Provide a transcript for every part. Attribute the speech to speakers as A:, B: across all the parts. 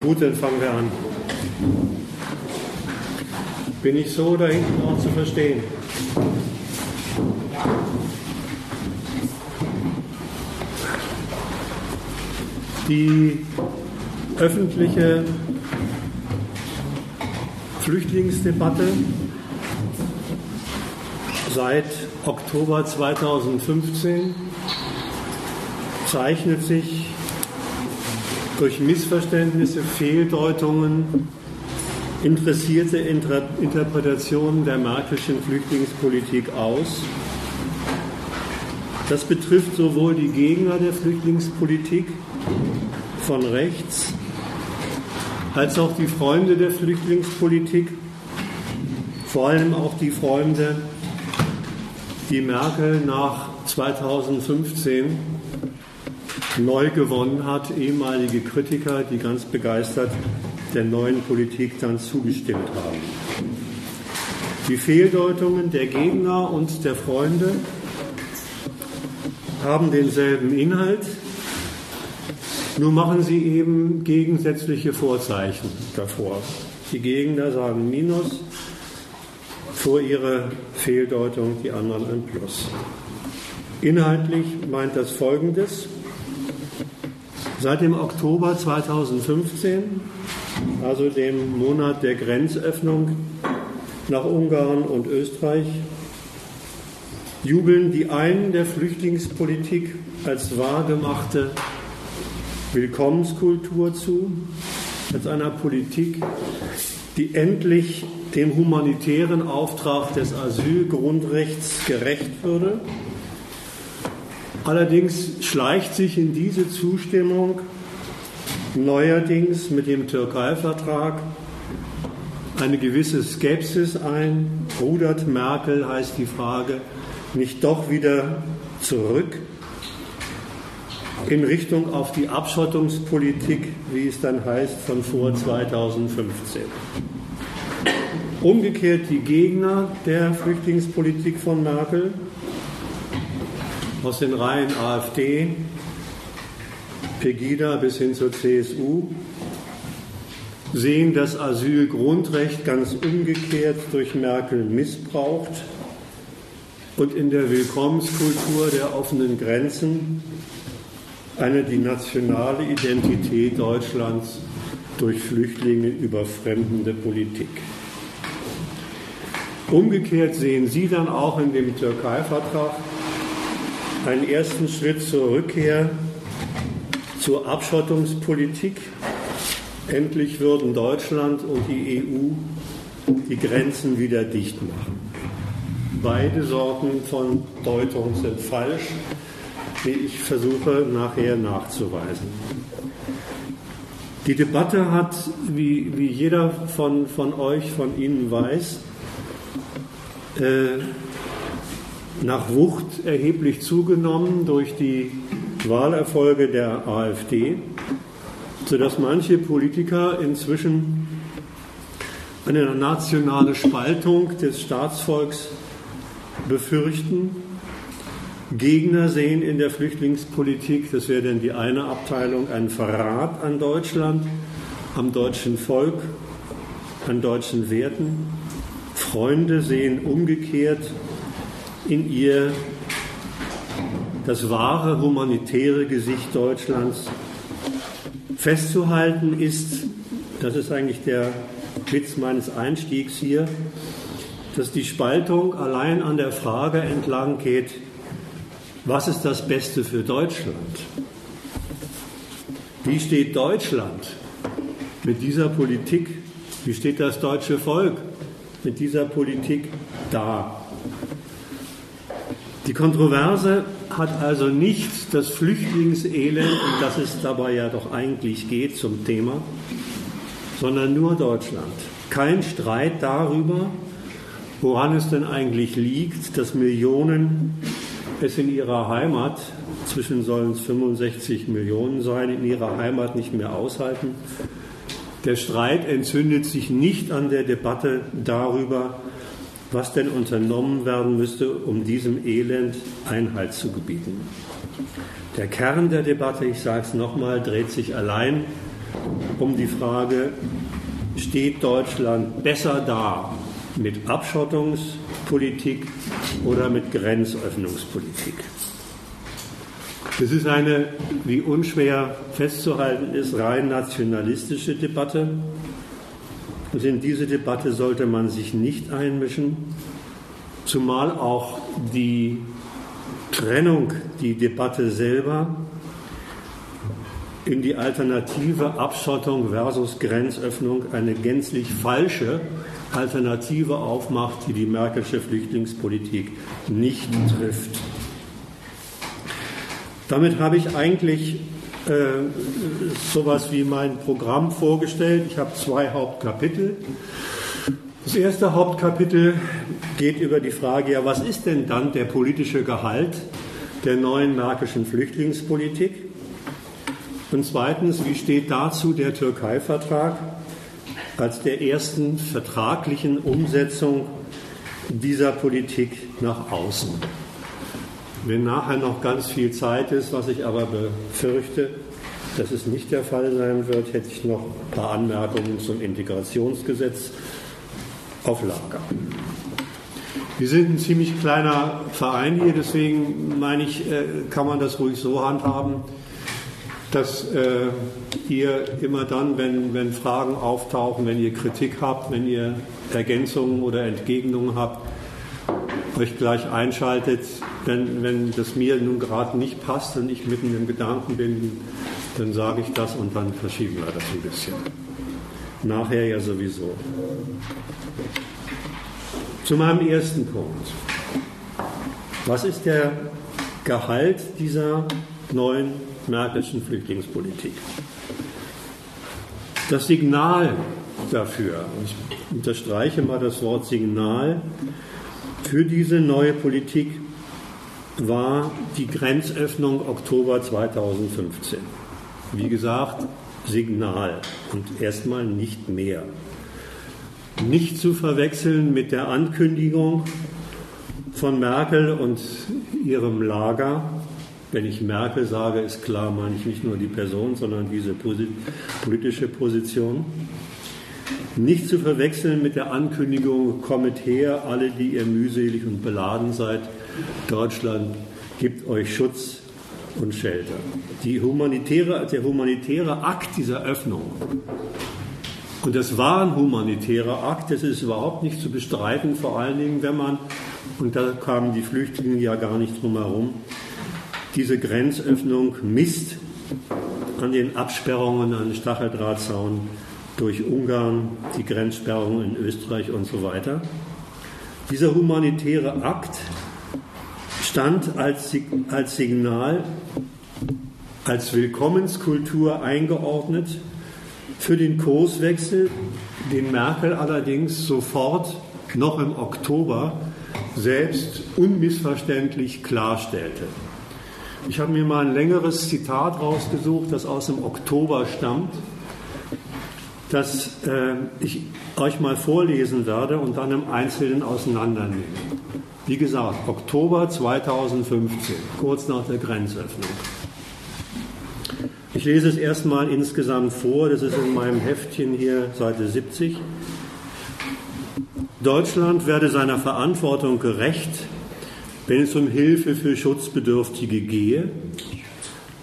A: Gut, dann fangen wir an. Bin ich so da hinten auch zu verstehen? Die öffentliche Flüchtlingsdebatte seit Oktober 2015 zeichnet sich durch Missverständnisse, Fehldeutungen, interessierte Inter Interpretationen der Merkelschen Flüchtlingspolitik aus. Das betrifft sowohl die Gegner der Flüchtlingspolitik von rechts als auch die Freunde der Flüchtlingspolitik, vor allem auch die Freunde, die Merkel nach 2015 neu gewonnen hat, ehemalige Kritiker, die ganz begeistert der neuen Politik dann zugestimmt haben. Die Fehldeutungen der Gegner und der Freunde haben denselben Inhalt, nur machen sie eben gegensätzliche Vorzeichen davor. Die Gegner sagen Minus vor ihrer Fehldeutung, die anderen ein Plus. Inhaltlich meint das Folgendes. Seit dem Oktober 2015, also dem Monat der Grenzöffnung nach Ungarn und Österreich, jubeln die einen der Flüchtlingspolitik als wahrgemachte Willkommenskultur zu, als einer Politik, die endlich dem humanitären Auftrag des Asylgrundrechts gerecht würde Allerdings schleicht sich in diese Zustimmung neuerdings mit dem Türkei-Vertrag eine gewisse Skepsis ein. Rudert Merkel heißt die Frage nicht doch wieder zurück in Richtung auf die Abschottungspolitik, wie es dann heißt, von vor 2015. Umgekehrt die Gegner der Flüchtlingspolitik von Merkel aus den Reihen AfD, Pegida bis hin zur CSU sehen das Asylgrundrecht ganz umgekehrt durch Merkel missbraucht und in der Willkommenskultur der offenen Grenzen eine die nationale Identität Deutschlands durch Flüchtlinge überfremdende Politik. Umgekehrt sehen Sie dann auch in dem Türkei-Vertrag einen ersten Schritt zur Rückkehr zur Abschottungspolitik. Endlich würden Deutschland und die EU die Grenzen wieder dicht machen. Beide Sorten von Deutung sind falsch, wie ich versuche nachher nachzuweisen. Die Debatte hat, wie, wie jeder von, von euch, von Ihnen weiß, äh, nach Wucht erheblich zugenommen durch die Wahlerfolge der AfD, sodass manche Politiker inzwischen eine nationale Spaltung des Staatsvolks befürchten. Gegner sehen in der Flüchtlingspolitik, das wäre dann die eine Abteilung, einen Verrat an Deutschland, am deutschen Volk, an deutschen Werten. Freunde sehen umgekehrt in ihr das wahre humanitäre Gesicht Deutschlands. Festzuhalten ist, das ist eigentlich der Witz meines Einstiegs hier, dass die Spaltung allein an der Frage entlang geht, was ist das Beste für Deutschland? Wie steht Deutschland mit dieser Politik? Wie steht das deutsche Volk mit dieser Politik da? Die Kontroverse hat also nicht das Flüchtlingselend, um das es dabei ja doch eigentlich geht zum Thema, sondern nur Deutschland. Kein Streit darüber, woran es denn eigentlich liegt, dass Millionen es in ihrer Heimat, zwischen sollen es 65 Millionen sein, in ihrer Heimat nicht mehr aushalten. Der Streit entzündet sich nicht an der Debatte darüber, was denn unternommen werden müsste, um diesem Elend Einhalt zu gebieten. Der Kern der Debatte, ich sage es nochmal, dreht sich allein um die Frage, steht Deutschland besser da mit Abschottungspolitik oder mit Grenzöffnungspolitik? Das ist eine, wie unschwer festzuhalten ist, rein nationalistische Debatte. Und in diese Debatte sollte man sich nicht einmischen, zumal auch die Trennung, die Debatte selber in die Alternative Abschottung versus Grenzöffnung eine gänzlich falsche Alternative aufmacht, die die Merkelsche Flüchtlingspolitik nicht trifft. Damit habe ich eigentlich sowas wie mein Programm vorgestellt. Ich habe zwei Hauptkapitel. Das erste Hauptkapitel geht über die Frage, ja, was ist denn dann der politische Gehalt der neuen märkischen Flüchtlingspolitik? Und zweitens, wie steht dazu der Türkei-Vertrag als der ersten vertraglichen Umsetzung dieser Politik nach außen? Wenn nachher noch ganz viel Zeit ist, was ich aber befürchte, dass es nicht der Fall sein wird, hätte ich noch ein paar Anmerkungen zum Integrationsgesetz auf Lager. Wir sind ein ziemlich kleiner Verein hier, deswegen meine ich, äh, kann man das ruhig so handhaben, dass äh, ihr immer dann, wenn, wenn Fragen auftauchen, wenn ihr Kritik habt, wenn ihr Ergänzungen oder Entgegnungen habt, euch gleich einschaltet. Wenn, wenn das mir nun gerade nicht passt und ich mitten im Gedanken bin, dann sage ich das und dann verschieben wir das ein bisschen. Nachher ja sowieso. Zu meinem ersten Punkt. Was ist der Gehalt dieser neuen merkelschen Flüchtlingspolitik? Das Signal dafür, ich unterstreiche mal das Wort Signal, für diese neue Politik war die Grenzöffnung Oktober 2015. Wie gesagt, Signal und erstmal nicht mehr. Nicht zu verwechseln mit der Ankündigung von Merkel und ihrem Lager. Wenn ich Merkel sage, ist klar, meine ich nicht nur die Person, sondern diese politische Position. Nicht zu verwechseln mit der Ankündigung, kommet her, alle, die ihr mühselig und beladen seid, Deutschland gibt euch Schutz und Shelter. Humanitäre, der humanitäre Akt dieser Öffnung, und das war ein humanitärer Akt, das ist überhaupt nicht zu bestreiten, vor allen Dingen, wenn man, und da kamen die Flüchtlinge ja gar nicht drum herum, diese Grenzöffnung misst an den Absperrungen an den Stacheldrahtzaun durch Ungarn, die Grenzsperrungen in Österreich und so weiter. Dieser humanitäre Akt stand als, als Signal, als Willkommenskultur eingeordnet für den Kurswechsel, den Merkel allerdings sofort noch im Oktober selbst unmissverständlich klarstellte. Ich habe mir mal ein längeres Zitat rausgesucht, das aus dem Oktober stammt das äh, ich euch mal vorlesen werde und dann im Einzelnen auseinandernehmen. Wie gesagt, Oktober 2015, kurz nach der Grenzöffnung. Ich lese es erstmal insgesamt vor, das ist in meinem Heftchen hier, Seite 70. Deutschland werde seiner Verantwortung gerecht, wenn es um Hilfe für Schutzbedürftige gehe.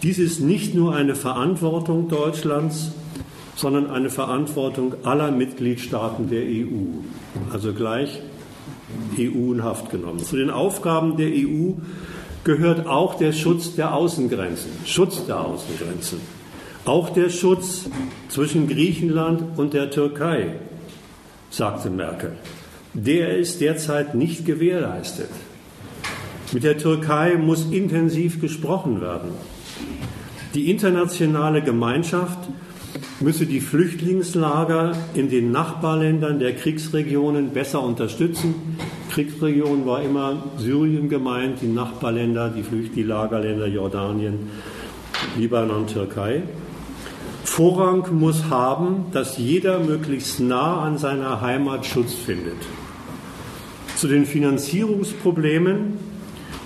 A: Dies ist nicht nur eine Verantwortung Deutschlands, sondern eine Verantwortung aller Mitgliedstaaten der EU. Also gleich EU in Haft genommen. Zu den Aufgaben der EU gehört auch der Schutz der Außengrenzen. Schutz der Außengrenzen. Auch der Schutz zwischen Griechenland und der Türkei, sagte Merkel. Der ist derzeit nicht gewährleistet. Mit der Türkei muss intensiv gesprochen werden. Die internationale Gemeinschaft müsse die Flüchtlingslager in den Nachbarländern der Kriegsregionen besser unterstützen. Kriegsregion war immer Syrien gemeint, die Nachbarländer, die Flüchtlingslagerländer Jordanien, Libanon, Türkei. Vorrang muss haben, dass jeder möglichst nah an seiner Heimat Schutz findet. Zu den Finanzierungsproblemen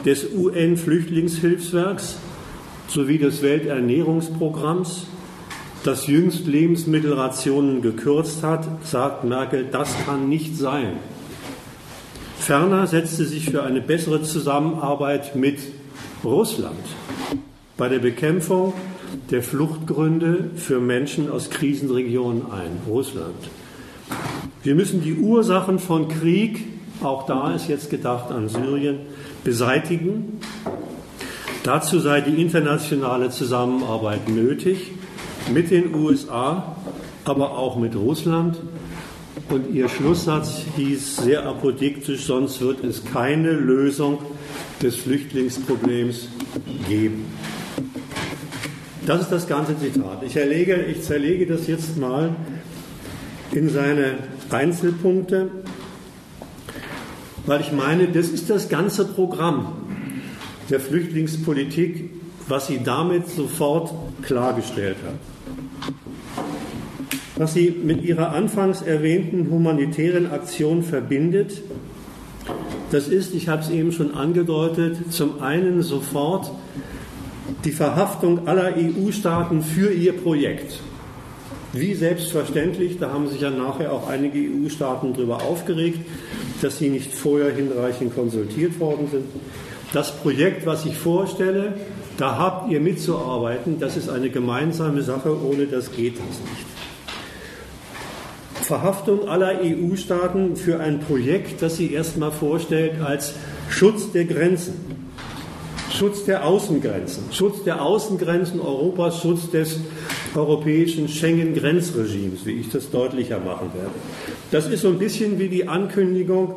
A: des UN-Flüchtlingshilfswerks sowie des Welternährungsprogramms das jüngst Lebensmittelrationen gekürzt hat, sagt Merkel, das kann nicht sein. Ferner setzte sich für eine bessere Zusammenarbeit mit Russland bei der Bekämpfung der Fluchtgründe für Menschen aus Krisenregionen ein. Russland. Wir müssen die Ursachen von Krieg, auch da ist jetzt gedacht an Syrien, beseitigen. Dazu sei die internationale Zusammenarbeit nötig mit den USA, aber auch mit Russland. Und ihr Schlusssatz hieß sehr apodiktisch, sonst wird es keine Lösung des Flüchtlingsproblems geben. Das ist das ganze Zitat. Ich, erlege, ich zerlege das jetzt mal in seine Einzelpunkte, weil ich meine, das ist das ganze Programm der Flüchtlingspolitik, was sie damit sofort klargestellt hat. Was sie mit ihrer anfangs erwähnten humanitären Aktion verbindet, das ist, ich habe es eben schon angedeutet, zum einen sofort die Verhaftung aller EU-Staaten für ihr Projekt. Wie selbstverständlich, da haben sich ja nachher auch einige EU-Staaten darüber aufgeregt, dass sie nicht vorher hinreichend konsultiert worden sind. Das Projekt, was ich vorstelle, da habt ihr mitzuarbeiten, das ist eine gemeinsame Sache, ohne das geht es nicht. Verhaftung aller EU-Staaten für ein Projekt, das sie erstmal vorstellt als Schutz der Grenzen. Schutz der Außengrenzen, Schutz der Außengrenzen Europas, Schutz des europäischen Schengen-Grenzregimes, wie ich das deutlicher machen werde. Das ist so ein bisschen wie die Ankündigung,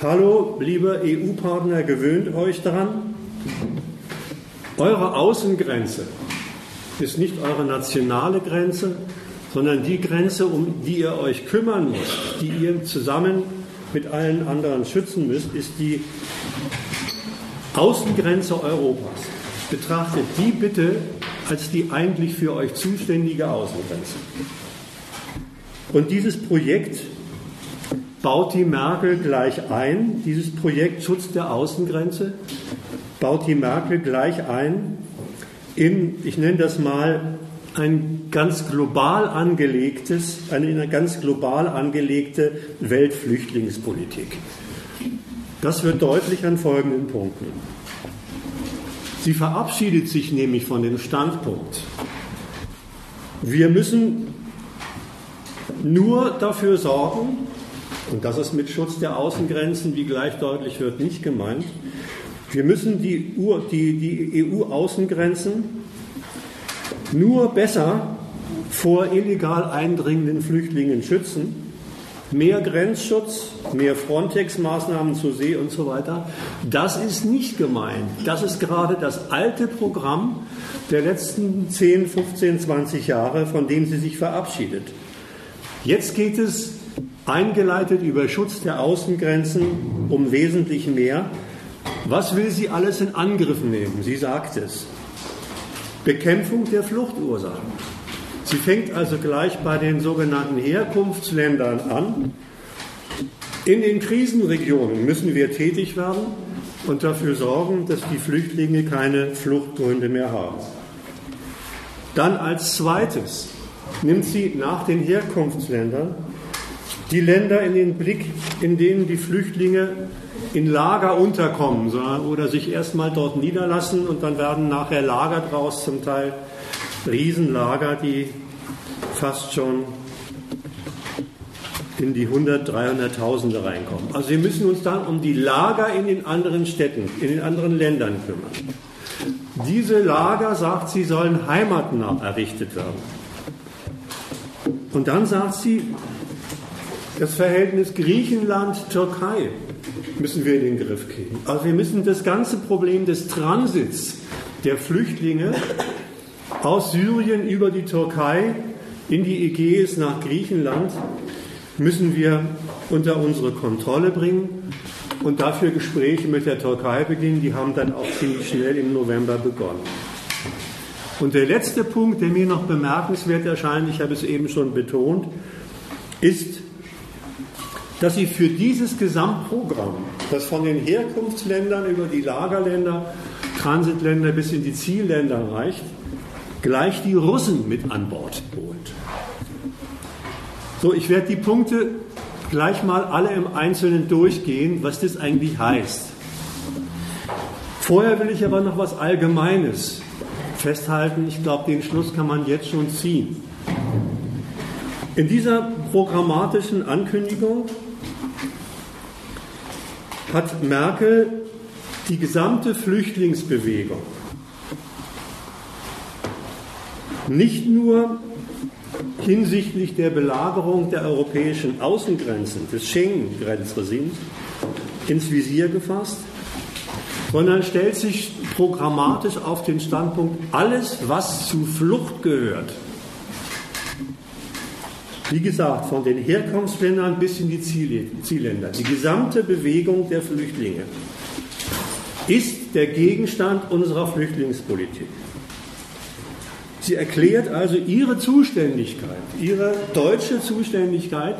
A: hallo, liebe EU-Partner, gewöhnt euch daran, eure Außengrenze ist nicht eure nationale Grenze, sondern die Grenze, um die ihr euch kümmern müsst, die ihr zusammen mit allen anderen schützen müsst, ist die Außengrenze Europas. Betrachtet die bitte als die eigentlich für euch zuständige Außengrenze. Und dieses Projekt baut die Merkel gleich ein, dieses Projekt Schutz der Außengrenze, baut die Merkel gleich ein in, ich nenne das mal, ein ganz global angelegtes, eine ganz global angelegte Weltflüchtlingspolitik. Das wird deutlich an folgenden Punkten. Sie verabschiedet sich nämlich von dem Standpunkt, wir müssen nur dafür sorgen, und das ist mit Schutz der Außengrenzen, wie gleich deutlich wird, nicht gemeint, wir müssen die, die, die EU-Außengrenzen nur besser vor illegal eindringenden Flüchtlingen schützen mehr Grenzschutz, mehr Frontex-Maßnahmen zur See und so weiter. Das ist nicht gemeint. Das ist gerade das alte Programm der letzten 10, 15, 20 Jahre, von dem sie sich verabschiedet. Jetzt geht es eingeleitet über Schutz der Außengrenzen um wesentlich mehr. Was will sie alles in Angriff nehmen? Sie sagt es. Bekämpfung der Fluchtursachen. Sie fängt also gleich bei den sogenannten Herkunftsländern an. In den Krisenregionen müssen wir tätig werden und dafür sorgen, dass die Flüchtlinge keine Fluchtgründe mehr haben. Dann als zweites nimmt sie nach den Herkunftsländern die Länder in den Blick, in denen die Flüchtlinge in Lager unterkommen oder sich erstmal dort niederlassen und dann werden nachher Lager draus, zum Teil Riesenlager, die fast schon in die 100, 300.000er reinkommen. Also wir müssen uns dann um die Lager in den anderen Städten, in den anderen Ländern kümmern. Diese Lager, sagt sie, sollen heimatnah errichtet werden. Und dann sagt sie, das Verhältnis Griechenland-Türkei müssen wir in den Griff kriegen. Also wir müssen das ganze Problem des Transits der Flüchtlinge aus Syrien über die Türkei in die Ägäis nach Griechenland müssen wir unter unsere Kontrolle bringen und dafür Gespräche mit der Türkei beginnen. Die haben dann auch ziemlich schnell im November begonnen. Und der letzte Punkt, der mir noch bemerkenswert erscheint, ich habe es eben schon betont, ist, dass sie für dieses Gesamtprogramm, das von den Herkunftsländern über die Lagerländer, Transitländer bis in die Zielländer reicht, gleich die Russen mit an Bord holt. So, ich werde die Punkte gleich mal alle im Einzelnen durchgehen, was das eigentlich heißt. Vorher will ich aber noch was Allgemeines festhalten. Ich glaube, den Schluss kann man jetzt schon ziehen. In dieser programmatischen Ankündigung hat Merkel die gesamte Flüchtlingsbewegung nicht nur hinsichtlich der Belagerung der europäischen Außengrenzen, des Schengen-Grenzregimes, ins Visier gefasst, sondern stellt sich programmatisch auf den Standpunkt, alles, was zu Flucht gehört, wie gesagt, von den Herkunftsländern bis in die Zielländer, die gesamte Bewegung der Flüchtlinge ist der Gegenstand unserer Flüchtlingspolitik. Sie erklärt also ihre Zuständigkeit, ihre deutsche Zuständigkeit,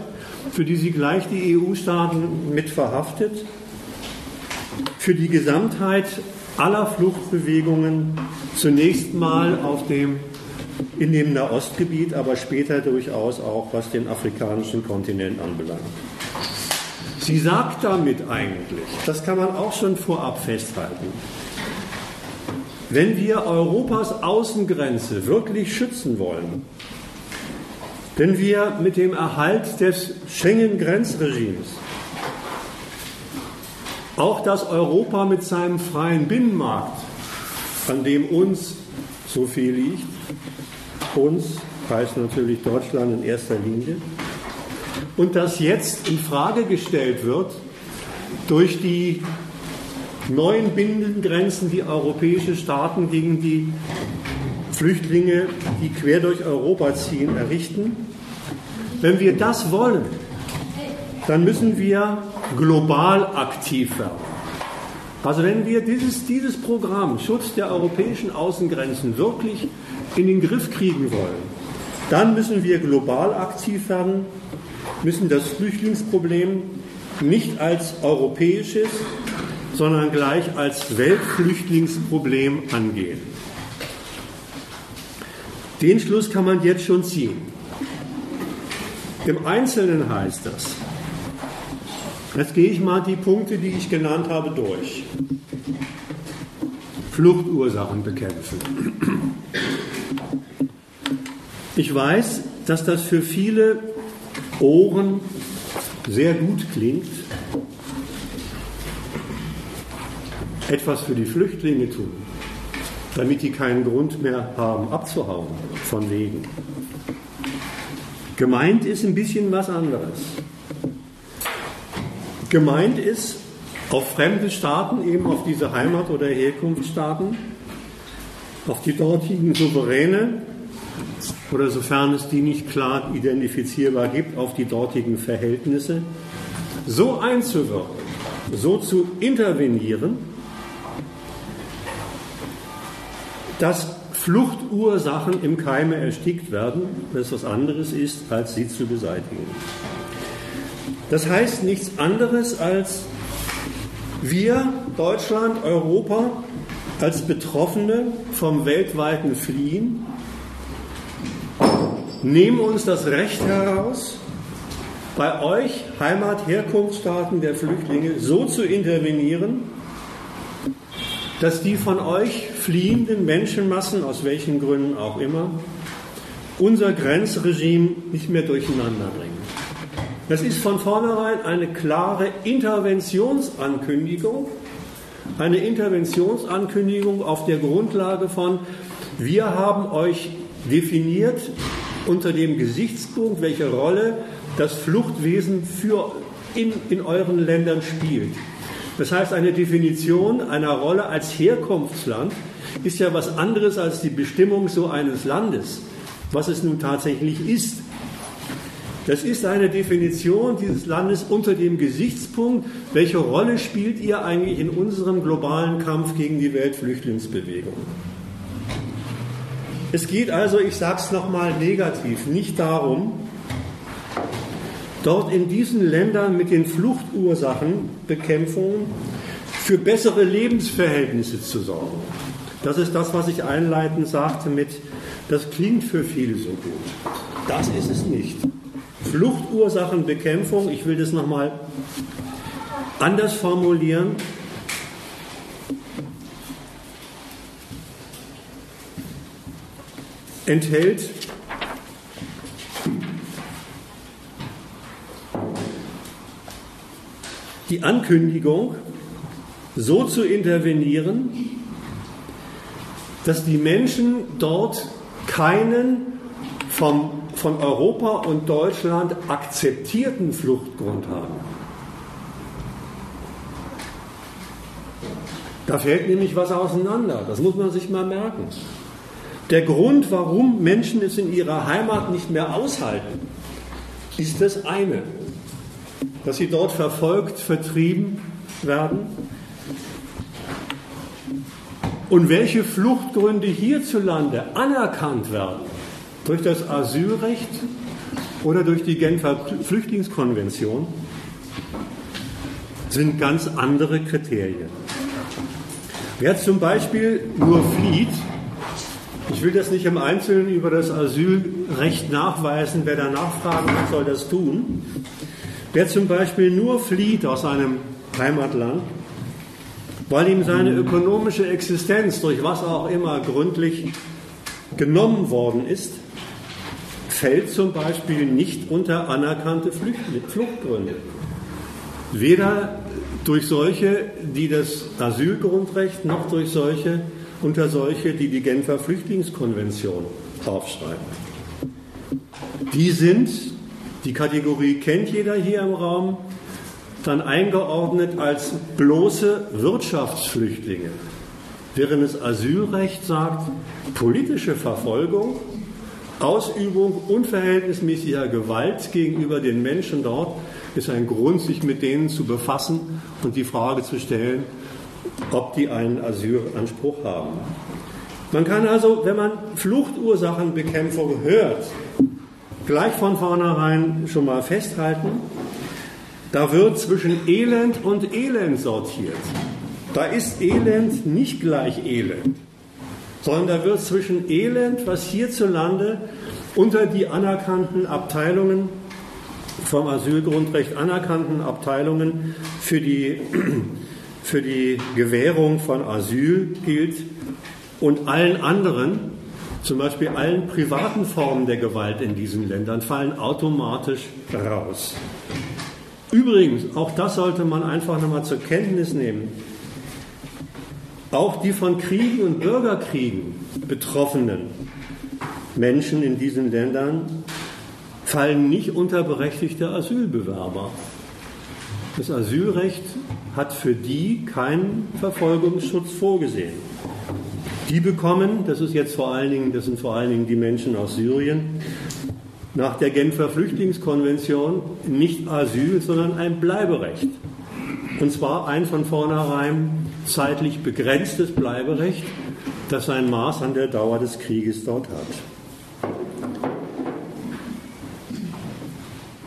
A: für die sie gleich die EU-Staaten mit verhaftet, für die Gesamtheit aller Fluchtbewegungen zunächst mal auf dem, in dem Nahostgebiet, aber später durchaus auch, was den afrikanischen Kontinent anbelangt. Sie sagt damit eigentlich, das kann man auch schon vorab festhalten, wenn wir Europas Außengrenze wirklich schützen wollen, wenn wir mit dem Erhalt des Schengen-Grenzregimes auch das Europa mit seinem freien Binnenmarkt, an dem uns so viel liegt, uns heißt natürlich Deutschland in erster Linie, und das jetzt in Frage gestellt wird durch die neuen Bindengrenzen, die europäische Staaten gegen die Flüchtlinge, die quer durch Europa ziehen, errichten. Wenn wir das wollen, dann müssen wir global aktiv werden. Also wenn wir dieses, dieses Programm Schutz der europäischen Außengrenzen wirklich in den Griff kriegen wollen, dann müssen wir global aktiv werden, müssen das Flüchtlingsproblem nicht als europäisches, sondern gleich als Weltflüchtlingsproblem angehen. Den Schluss kann man jetzt schon ziehen. Im Einzelnen heißt das, jetzt gehe ich mal die Punkte, die ich genannt habe, durch. Fluchtursachen bekämpfen. Ich weiß, dass das für viele Ohren sehr gut klingt, etwas für die Flüchtlinge tun, damit die keinen Grund mehr haben, abzuhauen, von wegen. Gemeint ist ein bisschen was anderes. Gemeint ist, auf fremde Staaten, eben auf diese Heimat- oder Herkunftsstaaten, auf die dortigen Souveräne oder sofern es die nicht klar identifizierbar gibt, auf die dortigen Verhältnisse, so einzuwirken, so zu intervenieren, dass Fluchtursachen im Keime erstickt werden, das was anderes ist, als sie zu beseitigen. Das heißt nichts anderes als wir, Deutschland, Europa, als Betroffene vom weltweiten Fliehen, nehmen uns das Recht heraus, bei euch, Heimat, Herkunftsstaaten der Flüchtlinge, so zu intervenieren, dass die von euch fliehenden Menschenmassen, aus welchen Gründen auch immer, unser Grenzregime nicht mehr durcheinander bringen. Das ist von vornherein eine klare Interventionsankündigung, eine Interventionsankündigung auf der Grundlage von, wir haben euch definiert unter dem Gesichtspunkt, welche Rolle das Fluchtwesen für in, in euren Ländern spielt. Das heißt, eine Definition einer Rolle als Herkunftsland ist ja was anderes als die Bestimmung so eines Landes, was es nun tatsächlich ist. Das ist eine Definition dieses Landes unter dem Gesichtspunkt, welche Rolle spielt ihr eigentlich in unserem globalen Kampf gegen die Weltflüchtlingsbewegung. Es geht also, ich sage es nochmal negativ, nicht darum, dort in diesen Ländern mit den Fluchtursachenbekämpfungen für bessere Lebensverhältnisse zu sorgen. Das ist das, was ich einleitend sagte mit Das klingt für viele so gut. Das ist es nicht. Fluchtursachenbekämpfung, ich will das nochmal anders formulieren. Enthält die Ankündigung, so zu intervenieren, dass die Menschen dort keinen vom, von Europa und Deutschland akzeptierten Fluchtgrund haben. Da fällt nämlich was auseinander. Das muss man sich mal merken. Der Grund, warum Menschen es in ihrer Heimat nicht mehr aushalten, ist das eine dass sie dort verfolgt, vertrieben werden? Und welche Fluchtgründe hierzulande anerkannt werden durch das Asylrecht oder durch die Genfer Flüchtlingskonvention, sind ganz andere Kriterien. Wer zum Beispiel nur flieht, ich will das nicht im Einzelnen über das Asylrecht nachweisen, wer da nachfragen hat, soll das tun. Wer zum Beispiel nur flieht aus seinem Heimatland, weil ihm seine ökonomische Existenz durch was auch immer gründlich genommen worden ist, fällt zum Beispiel nicht unter anerkannte Fluchtgründe. Weder durch solche, die das Asylgrundrecht, noch durch solche, unter solche, die die Genfer Flüchtlingskonvention aufschreiben. Die sind die Kategorie kennt jeder hier im Raum, dann eingeordnet als bloße Wirtschaftsflüchtlinge. Während das Asylrecht sagt, politische Verfolgung, Ausübung unverhältnismäßiger Gewalt gegenüber den Menschen dort ist ein Grund, sich mit denen zu befassen und die Frage zu stellen, ob die einen Asylanspruch haben. Man kann also, wenn man Fluchtursachenbekämpfung hört, gleich von vornherein schon mal festhalten, da wird zwischen Elend und Elend sortiert. Da ist Elend nicht gleich Elend, sondern da wird zwischen Elend, was hierzulande unter die anerkannten Abteilungen vom Asylgrundrecht anerkannten Abteilungen für die, für die Gewährung von Asyl gilt und allen anderen, zum Beispiel allen privaten Formen der Gewalt in diesen Ländern fallen automatisch raus. Übrigens, auch das sollte man einfach nochmal zur Kenntnis nehmen. Auch die von Kriegen und Bürgerkriegen betroffenen Menschen in diesen Ländern fallen nicht unter berechtigte Asylbewerber. Das Asylrecht hat für die keinen Verfolgungsschutz vorgesehen. Die bekommen, das ist jetzt vor allen Dingen, das sind vor allen Dingen die Menschen aus Syrien, nach der Genfer Flüchtlingskonvention nicht Asyl, sondern ein Bleiberecht. Und zwar ein von vornherein zeitlich begrenztes Bleiberecht, das sein Maß an der Dauer des Krieges dort hat.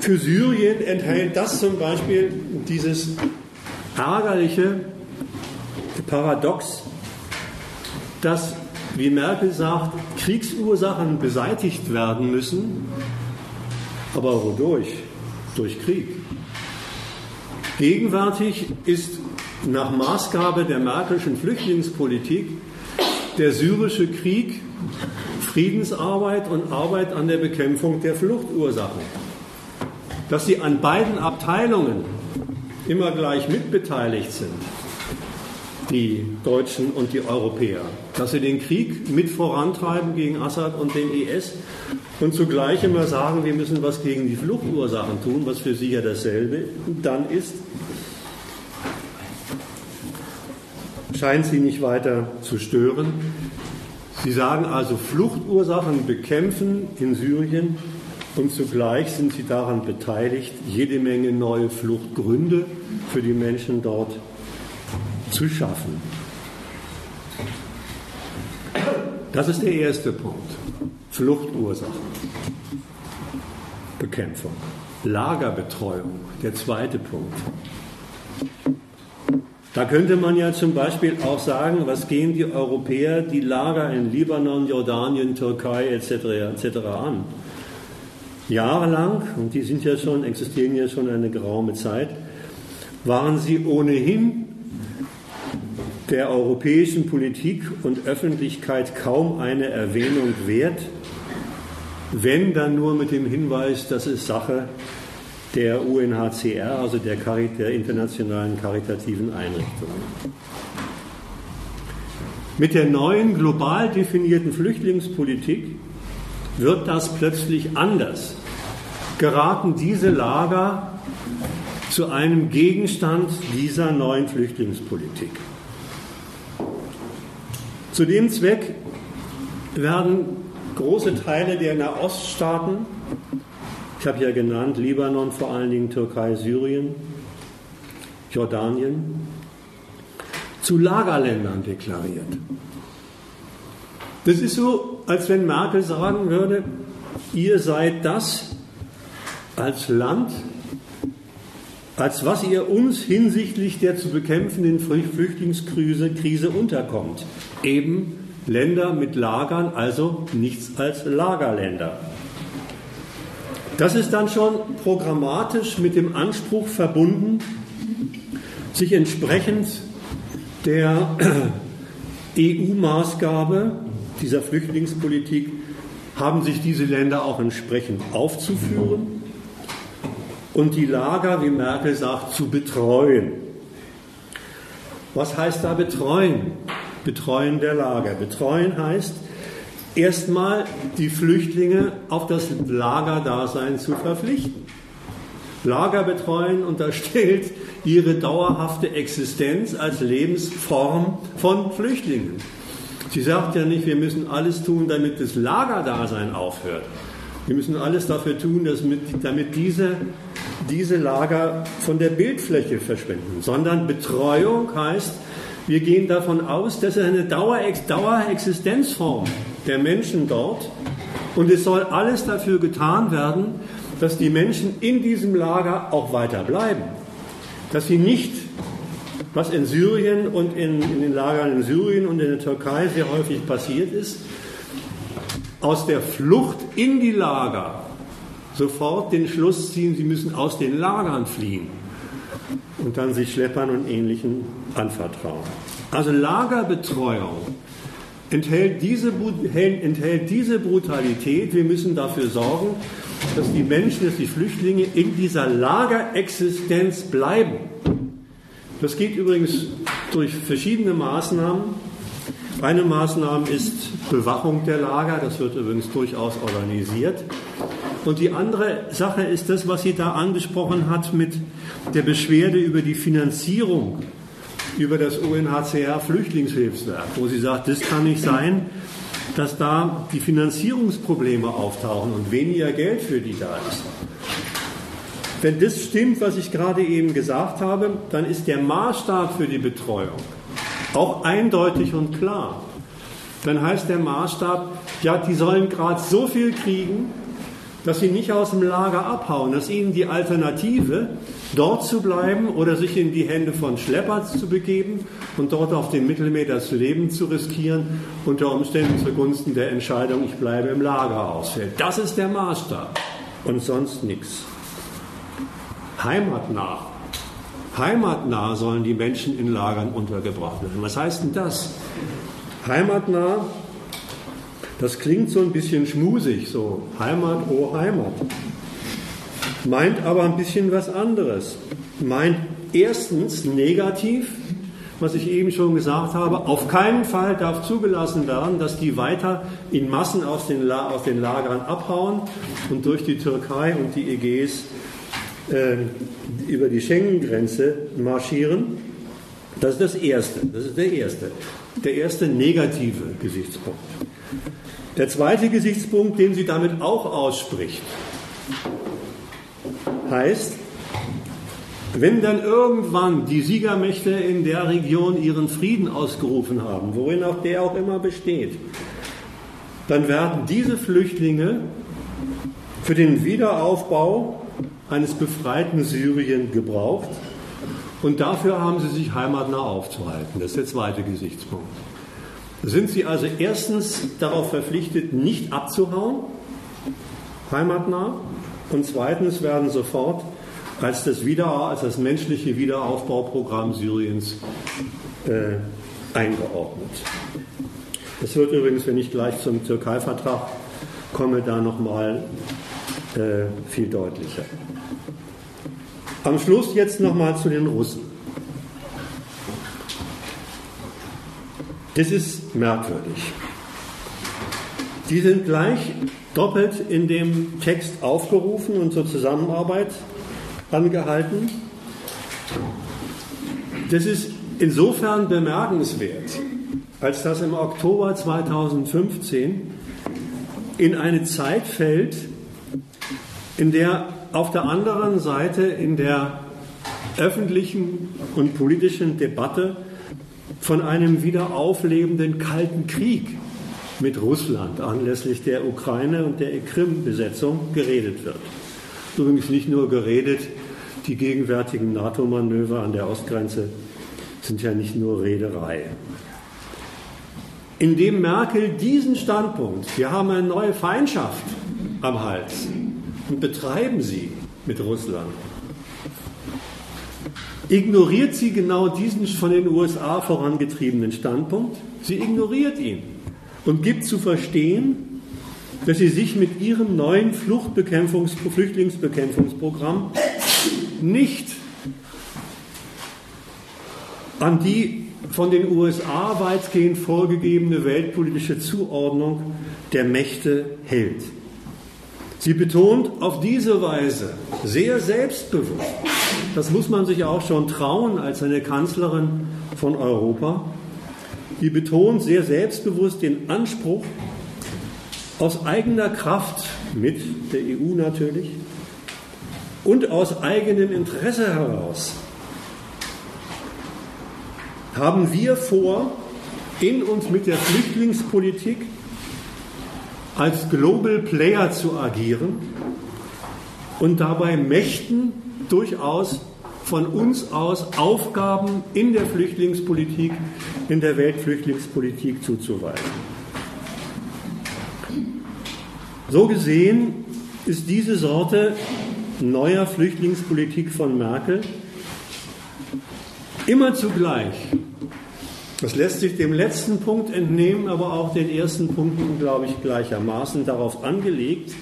A: Für Syrien enthält das zum Beispiel dieses ärgerliche Paradox, dass, wie Merkel sagt, Kriegsursachen beseitigt werden müssen. Aber wodurch? Durch Krieg. Gegenwärtig ist nach Maßgabe der Merkelschen Flüchtlingspolitik der syrische Krieg Friedensarbeit und Arbeit an der Bekämpfung der Fluchtursachen. Dass sie an beiden Abteilungen immer gleich mitbeteiligt sind, die Deutschen und die Europäer, dass sie den Krieg mit vorantreiben gegen Assad und den IS und zugleich immer sagen, wir müssen was gegen die Fluchtursachen tun, was für sie ja dasselbe dann ist, scheint sie nicht weiter zu stören. Sie sagen also Fluchtursachen bekämpfen in Syrien und zugleich sind sie daran beteiligt, jede Menge neue Fluchtgründe für die Menschen dort zu schaffen. Das ist der erste Punkt. Fluchtursachen. Bekämpfung. Lagerbetreuung. Der zweite Punkt. Da könnte man ja zum Beispiel auch sagen, was gehen die Europäer die Lager in Libanon, Jordanien, Türkei etc. etc. an? Jahrelang, und die sind ja schon, existieren ja schon eine geraume Zeit, waren sie ohnehin der europäischen Politik und Öffentlichkeit kaum eine Erwähnung wert, wenn dann nur mit dem Hinweis, das ist Sache der UNHCR, also der, der internationalen karitativen Einrichtungen. Mit der neuen global definierten Flüchtlingspolitik wird das plötzlich anders. Geraten diese Lager zu einem Gegenstand dieser neuen Flüchtlingspolitik. Zu dem Zweck werden große Teile der Nahoststaaten ich habe ja genannt Libanon, vor allen Dingen Türkei, Syrien, Jordanien, zu Lagerländern deklariert. Das ist so, als wenn Merkel sagen würde, ihr seid das als Land, als was ihr uns hinsichtlich der zu bekämpfenden Flüchtlingskrise Krise unterkommt. Eben Länder mit Lagern, also nichts als Lagerländer. Das ist dann schon programmatisch mit dem Anspruch verbunden, sich entsprechend der EU-Maßgabe dieser Flüchtlingspolitik haben sich diese Länder auch entsprechend aufzuführen und die Lager, wie Merkel sagt, zu betreuen. Was heißt da betreuen? Betreuen der Lager. Betreuen heißt, erstmal die Flüchtlinge auf das Lagerdasein zu verpflichten. Lager betreuen unterstellt ihre dauerhafte Existenz als Lebensform von Flüchtlingen. Sie sagt ja nicht, wir müssen alles tun, damit das Lagerdasein aufhört. Wir müssen alles dafür tun, dass mit, damit diese, diese Lager von der Bildfläche verschwinden. Sondern Betreuung heißt, wir gehen davon aus, dass es eine Dauerexistenzform der Menschen dort und es soll alles dafür getan werden, dass die Menschen in diesem Lager auch weiter bleiben. Dass sie nicht, was in Syrien und in, in den Lagern in Syrien und in der Türkei sehr häufig passiert ist, aus der Flucht in die Lager sofort den Schluss ziehen, sie müssen aus den Lagern fliehen und dann sich Schleppern und Ähnlichen anvertrauen. Also Lagerbetreuung enthält diese, enthält diese Brutalität. Wir müssen dafür sorgen, dass die Menschen, dass die Flüchtlinge in dieser Lagerexistenz bleiben. Das geht übrigens durch verschiedene Maßnahmen. Eine Maßnahme ist Bewachung der Lager, das wird übrigens durchaus organisiert. Und die andere Sache ist das, was sie da angesprochen hat mit der Beschwerde über die Finanzierung über das UNHCR Flüchtlingshilfswerk, wo sie sagt, das kann nicht sein, dass da die Finanzierungsprobleme auftauchen und weniger Geld für die da ist. Wenn das stimmt, was ich gerade eben gesagt habe, dann ist der Maßstab für die Betreuung auch eindeutig und klar. Dann heißt der Maßstab, ja, die sollen gerade so viel kriegen, dass sie nicht aus dem Lager abhauen, dass ihnen die Alternative, dort zu bleiben oder sich in die Hände von Schleppern zu begeben und dort auf dem Mittelmeer das Leben zu riskieren, unter Umständen zugunsten der Entscheidung, ich bleibe im Lager ausfällt. Das ist der Maßstab und sonst nichts. Heimatnah. Heimatnah sollen die Menschen in Lagern untergebracht werden. Was heißt denn das? Heimatnah das klingt so ein bisschen schmusig, so Heimat, oh Heimat. Meint aber ein bisschen was anderes. Meint erstens negativ, was ich eben schon gesagt habe, auf keinen Fall darf zugelassen werden, dass die weiter in Massen aus den, La aus den Lagern abhauen und durch die Türkei und die Ägäis äh, über die Schengen-Grenze marschieren. Das ist das Erste. Das ist der erste. Der erste negative Gesichtspunkt. Der zweite Gesichtspunkt, den sie damit auch ausspricht, heißt, wenn dann irgendwann die Siegermächte in der Region ihren Frieden ausgerufen haben, worin auch der auch immer besteht, dann werden diese Flüchtlinge für den Wiederaufbau eines befreiten Syrien gebraucht Und dafür haben sie sich heimatnah aufzuhalten. Das ist der zweite Gesichtspunkt. Sind sie also erstens darauf verpflichtet, nicht abzuhauen, heimatnah, und zweitens werden sofort als das, Wieder als das menschliche Wiederaufbauprogramm Syriens äh, eingeordnet. Das wird übrigens, wenn ich gleich zum Türkei-Vertrag komme, da nochmal äh, viel deutlicher. Am Schluss jetzt nochmal zu den Russen. Das ist merkwürdig. Die sind gleich doppelt in dem Text aufgerufen und zur Zusammenarbeit angehalten. Das ist insofern bemerkenswert, als das im Oktober 2015 in eine Zeit fällt, in der auf der anderen Seite in der öffentlichen und politischen Debatte von einem wiederauflebenden Kalten Krieg mit Russland anlässlich der Ukraine und der Krim-Besetzung geredet wird. Übrigens nicht nur geredet, die gegenwärtigen NATO-Manöver an der Ostgrenze sind ja nicht nur Rederei. Indem Merkel diesen Standpunkt, wir haben eine neue Feindschaft am Hals und betreiben sie mit Russland, ignoriert sie genau diesen von den USA vorangetriebenen Standpunkt. Sie ignoriert ihn und gibt zu verstehen, dass sie sich mit ihrem neuen Fluchtbekämpfungs Flüchtlingsbekämpfungsprogramm nicht an die von den USA weitgehend vorgegebene weltpolitische Zuordnung der Mächte hält. Sie betont auf diese Weise sehr selbstbewusst, das muss man sich auch schon trauen als eine Kanzlerin von Europa, die betont sehr selbstbewusst den Anspruch, aus eigener Kraft, mit der EU natürlich, und aus eigenem Interesse heraus haben wir vor, in und mit der Flüchtlingspolitik als Global Player zu agieren und dabei Mächten durchaus von uns aus Aufgaben in der Flüchtlingspolitik, in der Weltflüchtlingspolitik zuzuweisen. So gesehen ist diese Sorte neuer Flüchtlingspolitik von Merkel immer zugleich das lässt sich dem letzten Punkt entnehmen, aber auch den ersten Punkten, glaube ich, gleichermaßen darauf angelegt,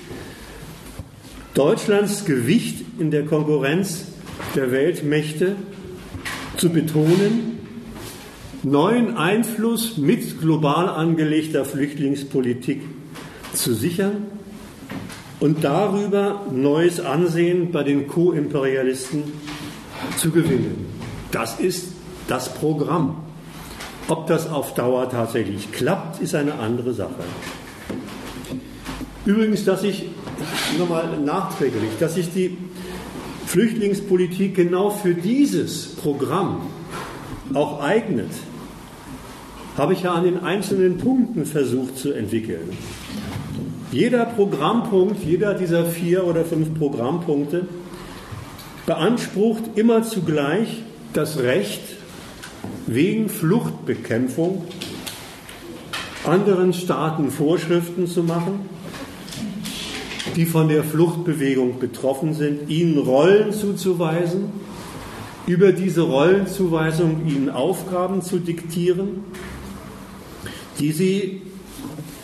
A: Deutschlands Gewicht in der Konkurrenz der Weltmächte zu betonen, neuen Einfluss mit global angelegter Flüchtlingspolitik zu sichern und darüber neues Ansehen bei den Co-Imperialisten zu gewinnen. Das ist das Programm. Ob das auf Dauer tatsächlich klappt, ist eine andere Sache. Übrigens, dass ich, nochmal nachträglich, dass sich die Flüchtlingspolitik genau für dieses Programm auch eignet, habe ich ja an den einzelnen Punkten versucht zu entwickeln. Jeder Programmpunkt, jeder dieser vier oder fünf Programmpunkte beansprucht immer zugleich das Recht, wegen Fluchtbekämpfung anderen Staaten Vorschriften zu machen, die von der Fluchtbewegung betroffen sind, ihnen Rollen zuzuweisen, über diese Rollenzuweisung ihnen Aufgaben zu diktieren, die sie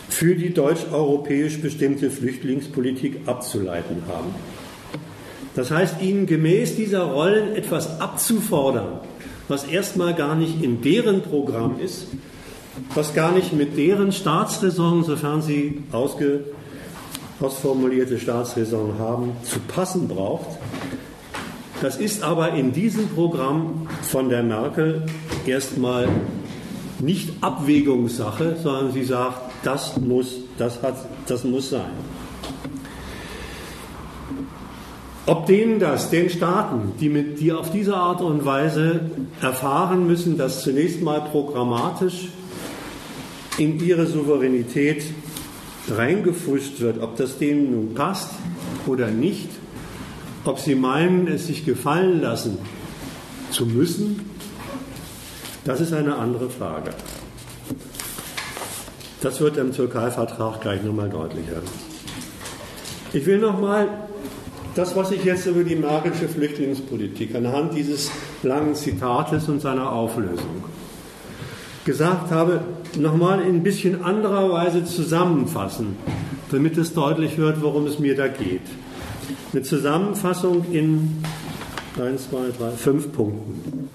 A: für die deutsch-europäisch bestimmte Flüchtlingspolitik abzuleiten haben. Das heißt, ihnen gemäß dieser Rollen etwas abzufordern, was erstmal gar nicht in deren Programm ist, was gar nicht mit deren Staatsräson, sofern sie ausge, ausformulierte Staatsräson haben, zu passen braucht. Das ist aber in diesem Programm von der Merkel erstmal nicht Abwägungssache, sondern sie sagt, das muss, das hat, das muss sein. Ob denen das, den Staaten, die, mit, die auf diese Art und Weise erfahren müssen, dass zunächst mal programmatisch in ihre Souveränität reingefuscht wird, ob das denen nun passt oder nicht, ob sie meinen, es sich gefallen lassen, zu müssen, das ist eine andere Frage. Das wird im Türkei-Vertrag gleich nochmal deutlicher. Ich will nochmal das, was ich jetzt über die Merkelsche Flüchtlingspolitik anhand dieses langen Zitates und seiner Auflösung gesagt habe, nochmal in ein bisschen anderer Weise zusammenfassen, damit es deutlich wird, worum es mir da geht. Eine Zusammenfassung in 1, 2, 3, 5 Punkten.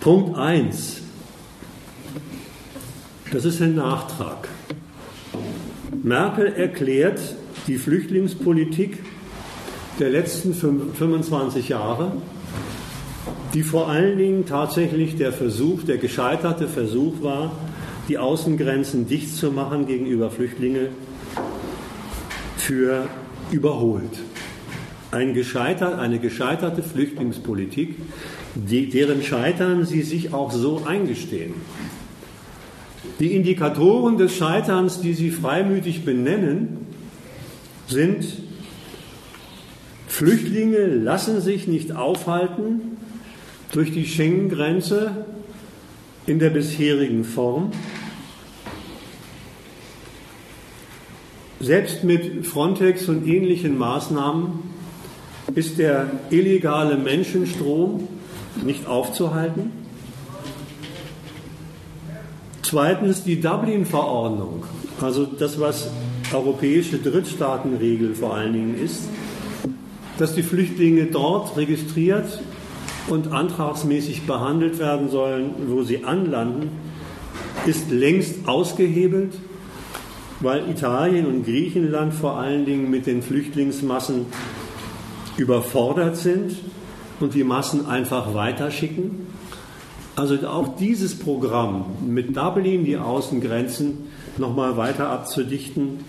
A: Punkt 1. Das ist ein Nachtrag. Merkel erklärt die Flüchtlingspolitik der letzten 25 Jahre die vor allen Dingen tatsächlich der Versuch, der gescheiterte Versuch war, die Außengrenzen dicht zu machen gegenüber Flüchtlingen, für überholt. Ein gescheitert, eine gescheiterte Flüchtlingspolitik, die, deren Scheitern sie sich auch so eingestehen. Die Indikatoren des Scheiterns, die sie freimütig benennen, sind, Flüchtlinge lassen sich nicht aufhalten durch die Schengen-Grenze in der bisherigen Form. Selbst mit Frontex und ähnlichen Maßnahmen ist der illegale Menschenstrom nicht aufzuhalten. Zweitens die Dublin-Verordnung, also das, was europäische Drittstaatenregel vor allen Dingen ist, dass die Flüchtlinge dort registriert und antragsmäßig behandelt werden sollen, wo sie anlanden, ist längst ausgehebelt, weil Italien und Griechenland vor allen Dingen mit den Flüchtlingsmassen überfordert sind und die Massen einfach weiterschicken. Also auch dieses Programm mit Dublin die Außengrenzen nochmal weiter abzudichten,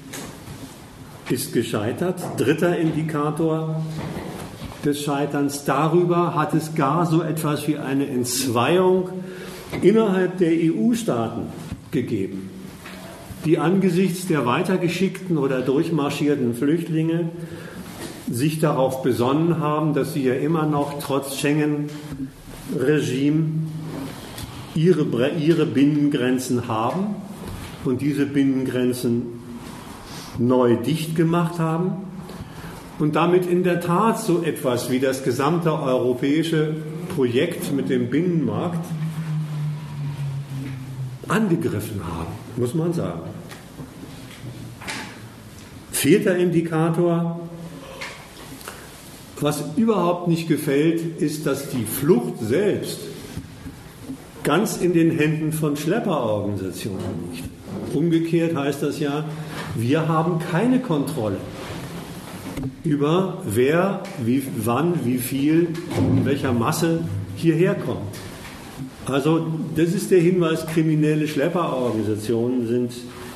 A: ist gescheitert. Dritter Indikator, des Scheiterns. Darüber hat es gar so etwas wie eine Entzweiung innerhalb der EU-Staaten gegeben, die angesichts der weitergeschickten oder durchmarschierten Flüchtlinge sich darauf besonnen haben, dass sie ja immer noch trotz Schengen-Regime ihre, ihre Binnengrenzen haben und diese Binnengrenzen neu dicht gemacht haben und damit in der Tat so etwas wie das gesamte europäische Projekt mit dem Binnenmarkt angegriffen haben, muss man sagen. Vierter Indikator, was überhaupt nicht gefällt, ist, dass die Flucht selbst ganz in den Händen von Schlepperorganisationen liegt. Umgekehrt heißt das ja, wir haben keine Kontrolle über wer, wie, wann, wie viel, in welcher Masse hierher kommt. Also das ist der Hinweis, kriminelle Schlepperorganisationen sind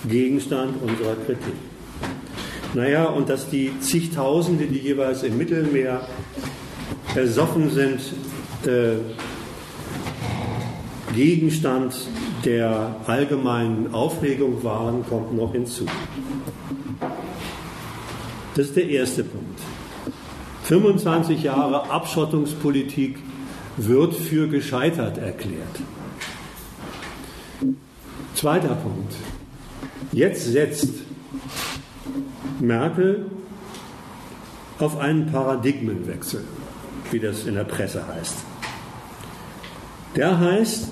A: Gegenstand unserer Kritik. Naja, und dass die zigtausende, die jeweils im Mittelmeer ersoffen sind, äh, Gegenstand der allgemeinen Aufregung waren, kommt noch hinzu. Das ist der erste Punkt. 25 Jahre Abschottungspolitik wird für gescheitert erklärt. Zweiter Punkt. Jetzt setzt Merkel auf einen Paradigmenwechsel, wie das in der Presse heißt. Der heißt,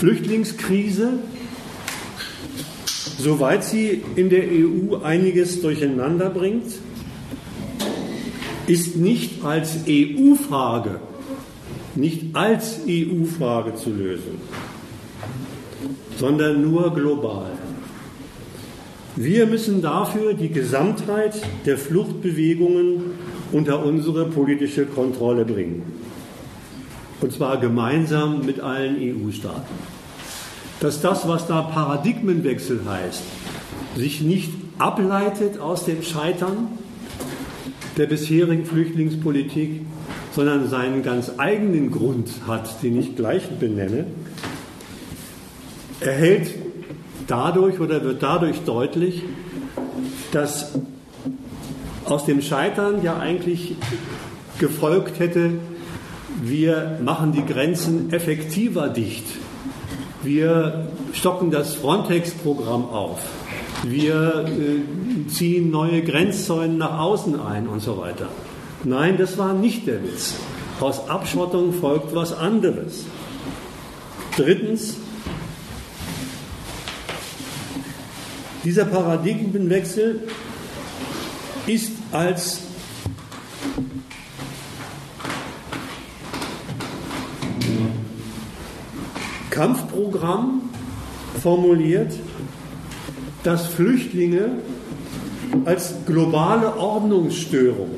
A: Flüchtlingskrise soweit sie in der EU einiges durcheinander bringt, ist nicht als EU-Frage, nicht als EU-Frage zu lösen, sondern nur global. Wir müssen dafür die Gesamtheit der Fluchtbewegungen unter unsere politische Kontrolle bringen. Und zwar gemeinsam mit allen EU-Staaten dass das, was da Paradigmenwechsel heißt, sich nicht ableitet aus dem Scheitern der bisherigen Flüchtlingspolitik, sondern seinen ganz eigenen Grund hat, den ich gleich benenne, erhält dadurch oder wird dadurch deutlich, dass aus dem Scheitern ja eigentlich gefolgt hätte, wir machen die Grenzen effektiver dicht. Wir stocken das Frontex-Programm auf. Wir äh, ziehen neue Grenzzäune nach außen ein und so weiter. Nein, das war nicht der Witz. Aus Abschottung folgt was anderes. Drittens, dieser Paradigmenwechsel ist als Kampfprogramm formuliert, dass Flüchtlinge als globale Ordnungsstörung,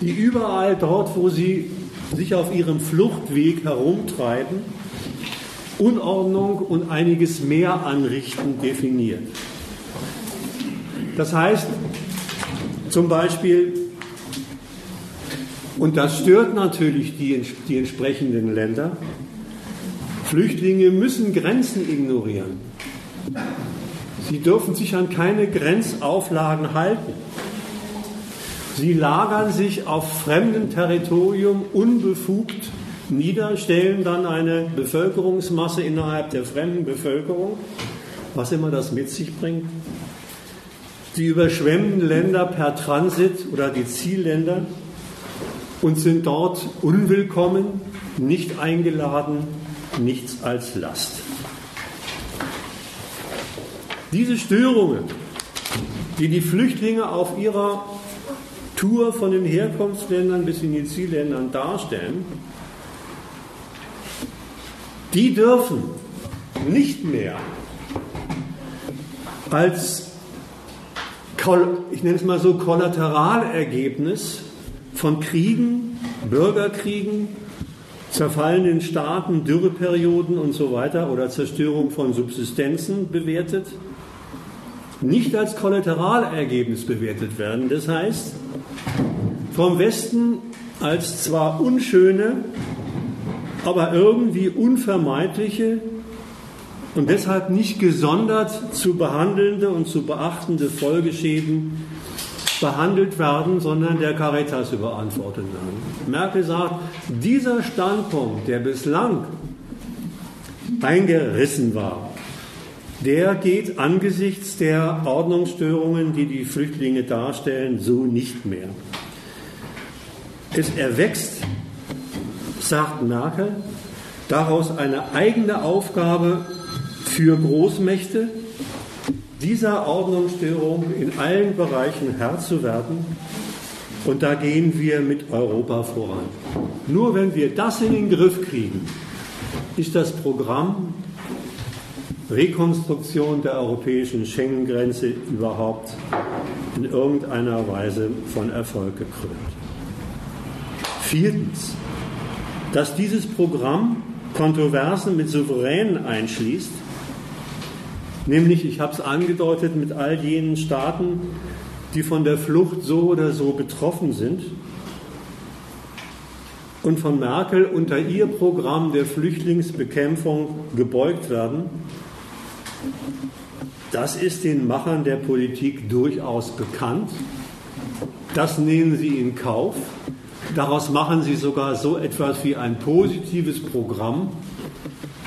A: die überall dort, wo sie sich auf ihrem Fluchtweg herumtreiben, Unordnung und einiges mehr anrichten, definiert. Das heißt zum Beispiel, und das stört natürlich die, die entsprechenden Länder, Flüchtlinge müssen Grenzen ignorieren. Sie dürfen sich an keine Grenzauflagen halten. Sie lagern sich auf fremdem Territorium unbefugt nieder, stellen dann eine Bevölkerungsmasse innerhalb der fremden Bevölkerung, was immer das mit sich bringt. Sie überschwemmen Länder per Transit oder die Zielländer und sind dort unwillkommen, nicht eingeladen, nichts als Last. Diese Störungen, die die Flüchtlinge auf ihrer Tour von den Herkunftsländern bis in die Zielländern darstellen, die dürfen nicht mehr als, ich nenne es mal so, Kollateralergebnis von Kriegen, Bürgerkriegen, zerfallenen Staaten, Dürreperioden und so weiter oder Zerstörung von Subsistenzen bewertet, nicht als Kollateralergebnis bewertet werden. Das heißt, vom Westen als zwar unschöne, aber irgendwie unvermeidliche und deshalb nicht gesondert zu behandelnde und zu beachtende Folgeschäden behandelt werden, sondern der Caritas überantwortet werden. Merkel sagt, dieser Standpunkt, der bislang eingerissen war, der geht angesichts der Ordnungsstörungen, die die Flüchtlinge darstellen, so nicht mehr. Es erwächst, sagt Merkel, daraus eine eigene Aufgabe für Großmächte, dieser Ordnungsstörung in allen Bereichen Herr zu werden. Und da gehen wir mit Europa voran. Nur wenn wir das in den Griff kriegen, ist das Programm Rekonstruktion der europäischen Schengen-Grenze überhaupt in irgendeiner Weise von Erfolg gekrönt. Viertens, dass dieses Programm Kontroversen mit Souveränen einschließt, nämlich, ich habe es angedeutet, mit all jenen Staaten, die von der Flucht so oder so betroffen sind und von Merkel unter ihr Programm der Flüchtlingsbekämpfung gebeugt werden, das ist den Machern der Politik durchaus bekannt. Das nehmen sie in Kauf. Daraus machen sie sogar so etwas wie ein positives Programm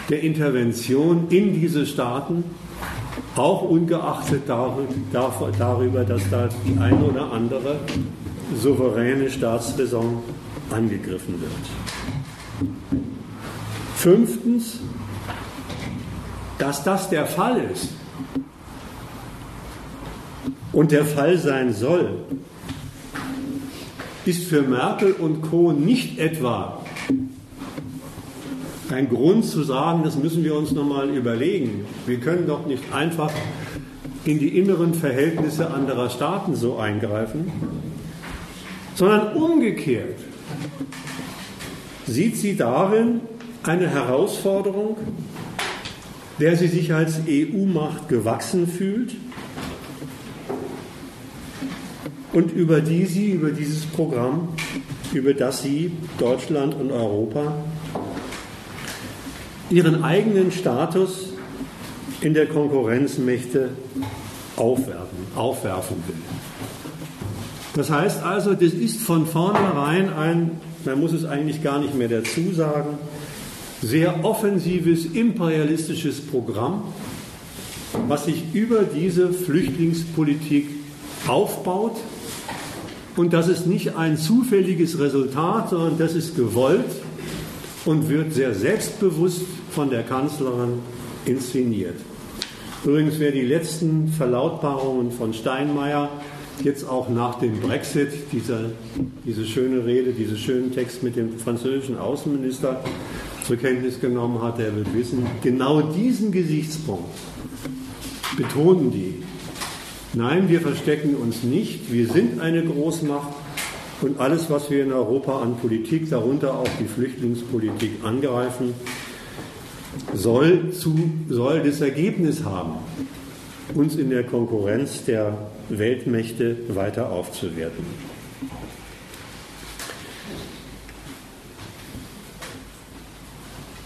A: der Intervention in diese Staaten, auch ungeachtet darüber, dass da die eine oder andere souveräne Staatsräson angegriffen wird. Fünftens, dass das der Fall ist und der Fall sein soll, ist für Merkel und Co. nicht etwa ein Grund zu sagen, das müssen wir uns nochmal überlegen. Wir können doch nicht einfach in die inneren Verhältnisse anderer Staaten so eingreifen, sondern umgekehrt sieht sie darin eine Herausforderung, der sie sich als EU-Macht gewachsen fühlt und über die sie, über dieses Programm, über das sie Deutschland und Europa ihren eigenen Status in der Konkurrenzmächte aufwerfen, aufwerfen will. Das heißt also, das ist von vornherein ein, man muss es eigentlich gar nicht mehr dazu sagen, sehr offensives imperialistisches Programm, was sich über diese Flüchtlingspolitik aufbaut. Und das ist nicht ein zufälliges Resultat, sondern das ist gewollt und wird sehr selbstbewusst von der Kanzlerin inszeniert. Übrigens, wer die letzten Verlautbarungen von Steinmeier jetzt auch nach dem Brexit, dieser, diese schöne Rede, diesen schönen Text mit dem französischen Außenminister zur Kenntnis genommen hat, der wird wissen, genau diesen Gesichtspunkt betonen die. Nein, wir verstecken uns nicht, wir sind eine Großmacht und alles, was wir in Europa an Politik, darunter auch die Flüchtlingspolitik, angreifen, soll, zu, soll das Ergebnis haben, uns in der Konkurrenz der Weltmächte weiter aufzuwerten.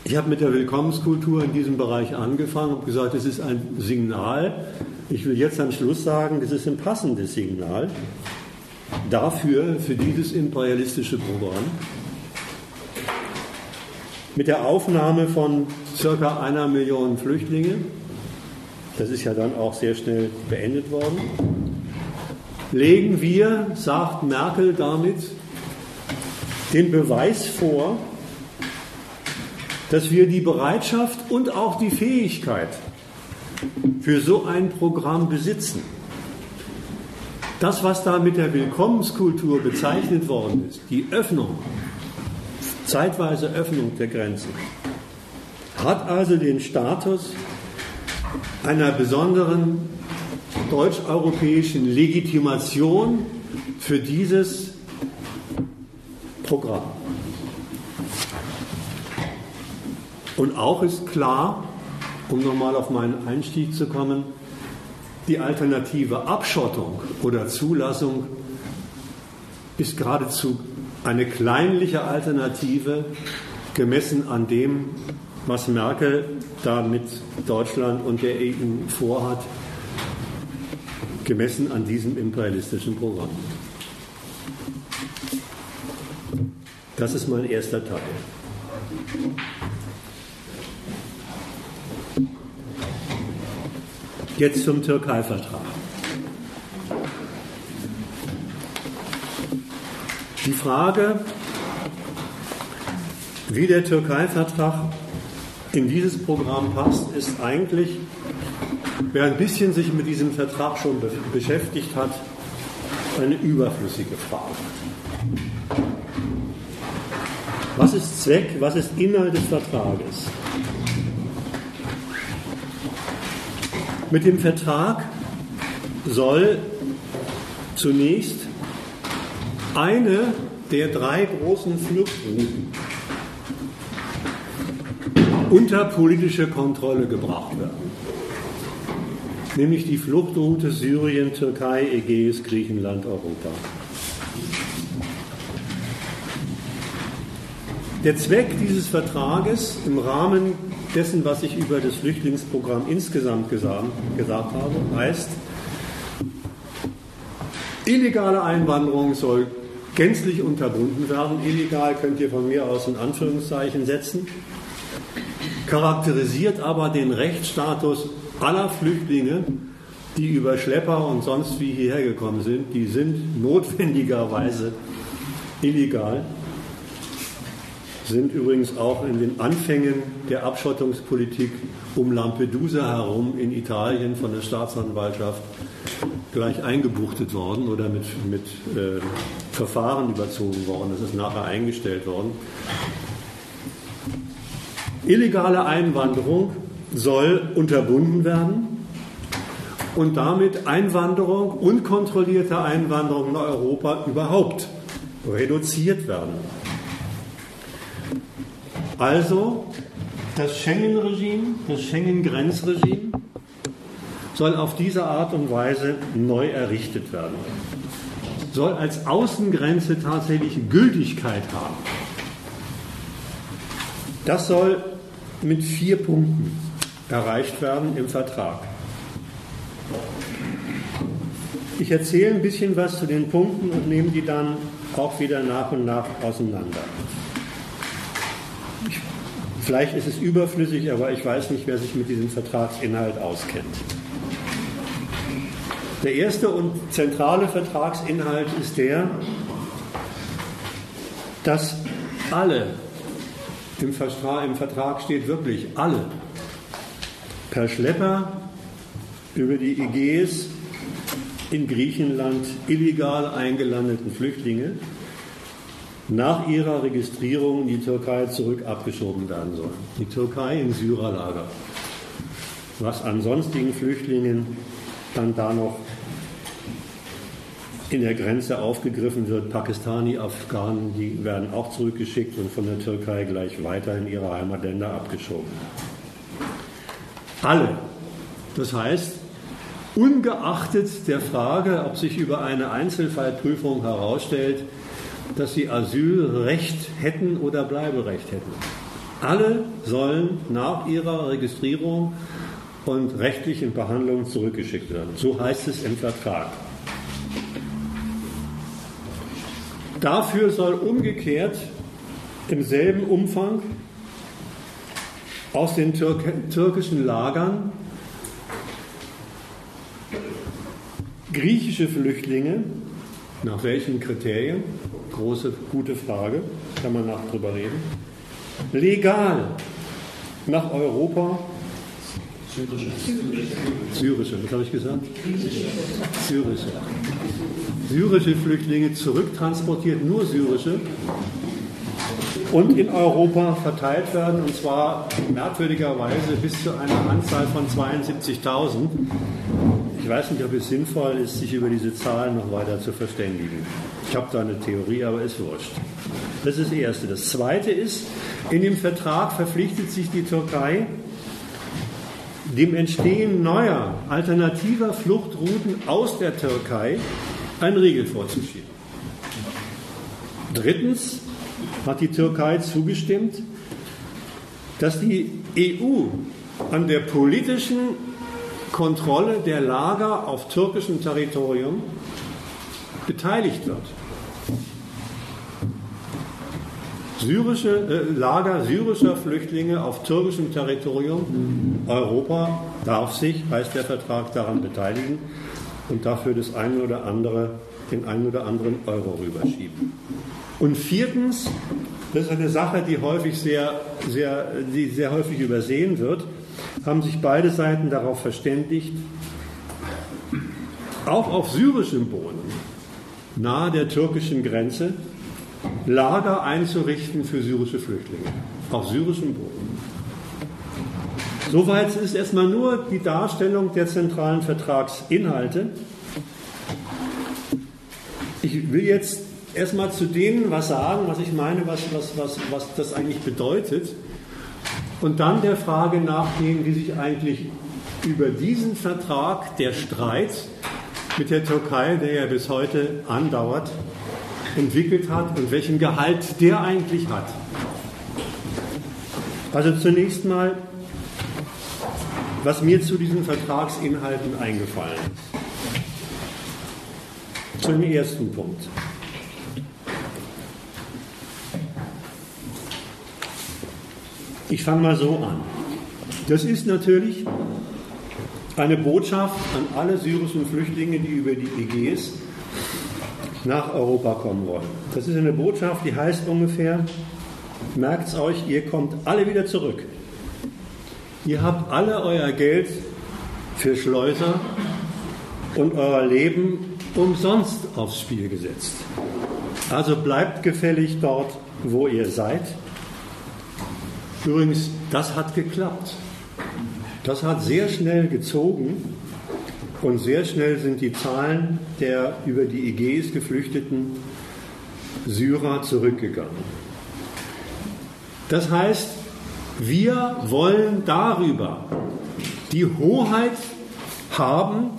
A: Ich habe mit der Willkommenskultur in diesem Bereich angefangen und gesagt, es ist ein Signal. Ich will jetzt am Schluss sagen, das ist ein passendes Signal dafür, für dieses imperialistische Programm. Mit der Aufnahme von circa einer Million Flüchtlinge, das ist ja dann auch sehr schnell beendet worden, legen wir, sagt Merkel damit, den Beweis vor, dass wir die Bereitschaft und auch die Fähigkeit für so ein Programm besitzen. Das, was da mit der Willkommenskultur bezeichnet worden ist, die Öffnung, zeitweise Öffnung der Grenzen, hat also den Status einer besonderen deutsch-europäischen Legitimation für dieses Programm. Und auch ist klar, um nochmal auf meinen Einstieg zu kommen, die alternative Abschottung oder Zulassung ist geradezu eine kleinliche Alternative gemessen an dem, was Merkel da mit Deutschland und der EU vorhat, gemessen an diesem imperialistischen Programm. Das ist mein erster Teil. Jetzt zum Türkei-Vertrag. Die Frage, wie der Türkei-Vertrag in dieses Programm passt, ist eigentlich, wer ein bisschen sich mit diesem Vertrag schon be beschäftigt hat, eine überflüssige Frage. Was ist Zweck, was ist Inhalt des Vertrages? Mit dem Vertrag soll zunächst eine der drei großen Fluchtrouten unter politische Kontrolle gebracht werden. Nämlich die Fluchtroute Syrien, Türkei, Ägäis, Griechenland, Europa. Der Zweck dieses Vertrages im Rahmen dessen, was ich über das Flüchtlingsprogramm insgesamt gesagt, gesagt habe, heißt, illegale Einwanderung soll gänzlich unterbunden werden. Illegal könnt ihr von mir aus in Anführungszeichen setzen, charakterisiert aber den Rechtsstatus aller Flüchtlinge, die über Schlepper und sonst wie hierher gekommen sind. Die sind notwendigerweise illegal sind übrigens auch in den Anfängen der Abschottungspolitik um Lampedusa herum in Italien von der Staatsanwaltschaft gleich eingebuchtet worden oder mit, mit äh, Verfahren überzogen worden. Das ist nachher eingestellt worden. Illegale Einwanderung soll unterbunden werden und damit Einwanderung, unkontrollierte Einwanderung in Europa überhaupt reduziert werden. Also das Schengen-Regime, das Schengen-Grenzregime soll auf diese Art und Weise neu errichtet werden. Soll als Außengrenze tatsächlich Gültigkeit haben. Das soll mit vier Punkten erreicht werden im Vertrag. Ich erzähle ein bisschen was zu den Punkten und nehme die dann auch wieder nach und nach auseinander. Ich, vielleicht ist es überflüssig, aber ich weiß nicht, wer sich mit diesem Vertragsinhalt auskennt. Der erste und zentrale Vertragsinhalt ist der, dass alle, im Vertrag, im Vertrag steht wirklich alle, per Schlepper über die Ägäis in Griechenland illegal eingelandeten Flüchtlinge nach ihrer Registrierung in die Türkei zurück abgeschoben werden sollen. Die Türkei im Syrerlager. Was an sonstigen Flüchtlingen dann da noch in der Grenze aufgegriffen wird, Pakistani, Afghanen, die werden auch zurückgeschickt und von der Türkei gleich weiter in ihre Heimatländer abgeschoben. Alle. Das heißt, ungeachtet der Frage, ob sich über eine Einzelfallprüfung herausstellt, dass sie Asylrecht hätten oder Bleiberecht hätten. Alle sollen nach ihrer Registrierung und rechtlichen Behandlung zurückgeschickt werden. So heißt es im Vertrag. Dafür soll umgekehrt im selben Umfang aus den Türk türkischen Lagern griechische Flüchtlinge, nach welchen Kriterien? Große, gute Frage, kann man nach drüber reden. Legal nach Europa. Syrische. Syrische, was habe ich gesagt? Syrische. Syrische Flüchtlinge zurücktransportiert, nur syrische, und in Europa verteilt werden, und zwar merkwürdigerweise bis zu einer Anzahl von 72.000. Ich weiß nicht, ob es sinnvoll ist, sich über diese Zahlen noch weiter zu verständigen. Ich habe da eine Theorie, aber ist wurscht. Das ist das Erste. Das Zweite ist, in dem Vertrag verpflichtet sich die Türkei, dem Entstehen neuer, alternativer Fluchtrouten aus der Türkei einen Riegel vorzuschieben. Drittens hat die Türkei zugestimmt, dass die EU an der politischen Kontrolle der Lager auf türkischem Territorium beteiligt wird. Syrische äh, Lager syrischer Flüchtlinge auf türkischem Territorium. Europa darf sich, heißt der Vertrag, daran beteiligen und dafür das eine oder andere, den einen oder anderen Euro rüberschieben. Und viertens, das ist eine Sache, die häufig sehr, sehr, die sehr häufig übersehen wird, haben sich beide Seiten darauf verständigt, auch auf syrischem Boden, nahe der türkischen Grenze, Lager einzurichten für syrische Flüchtlinge. Auf syrischem Boden. Soweit ist erstmal nur die Darstellung der zentralen Vertragsinhalte. Ich will jetzt erstmal zu denen was sagen, was ich meine, was, was, was, was das eigentlich bedeutet. Und dann der Frage nachgehen, wie sich eigentlich über diesen Vertrag der Streit mit der Türkei, der ja bis heute andauert, entwickelt hat und welchen Gehalt der eigentlich hat. Also zunächst mal, was mir zu diesen Vertragsinhalten eingefallen ist. Zum ersten Punkt. Ich fange mal so an. Das ist natürlich eine Botschaft an alle syrischen Flüchtlinge, die über die Ägäis nach Europa kommen wollen. Das ist eine Botschaft, die heißt ungefähr, merkt es euch, ihr kommt alle wieder zurück. Ihr habt alle euer Geld für Schleuser und euer Leben umsonst aufs Spiel gesetzt. Also bleibt gefällig dort, wo ihr seid Übrigens, das hat geklappt. Das hat sehr schnell gezogen und sehr schnell sind die Zahlen der über die Ägäis geflüchteten Syrer zurückgegangen. Das heißt, wir wollen darüber die Hoheit haben,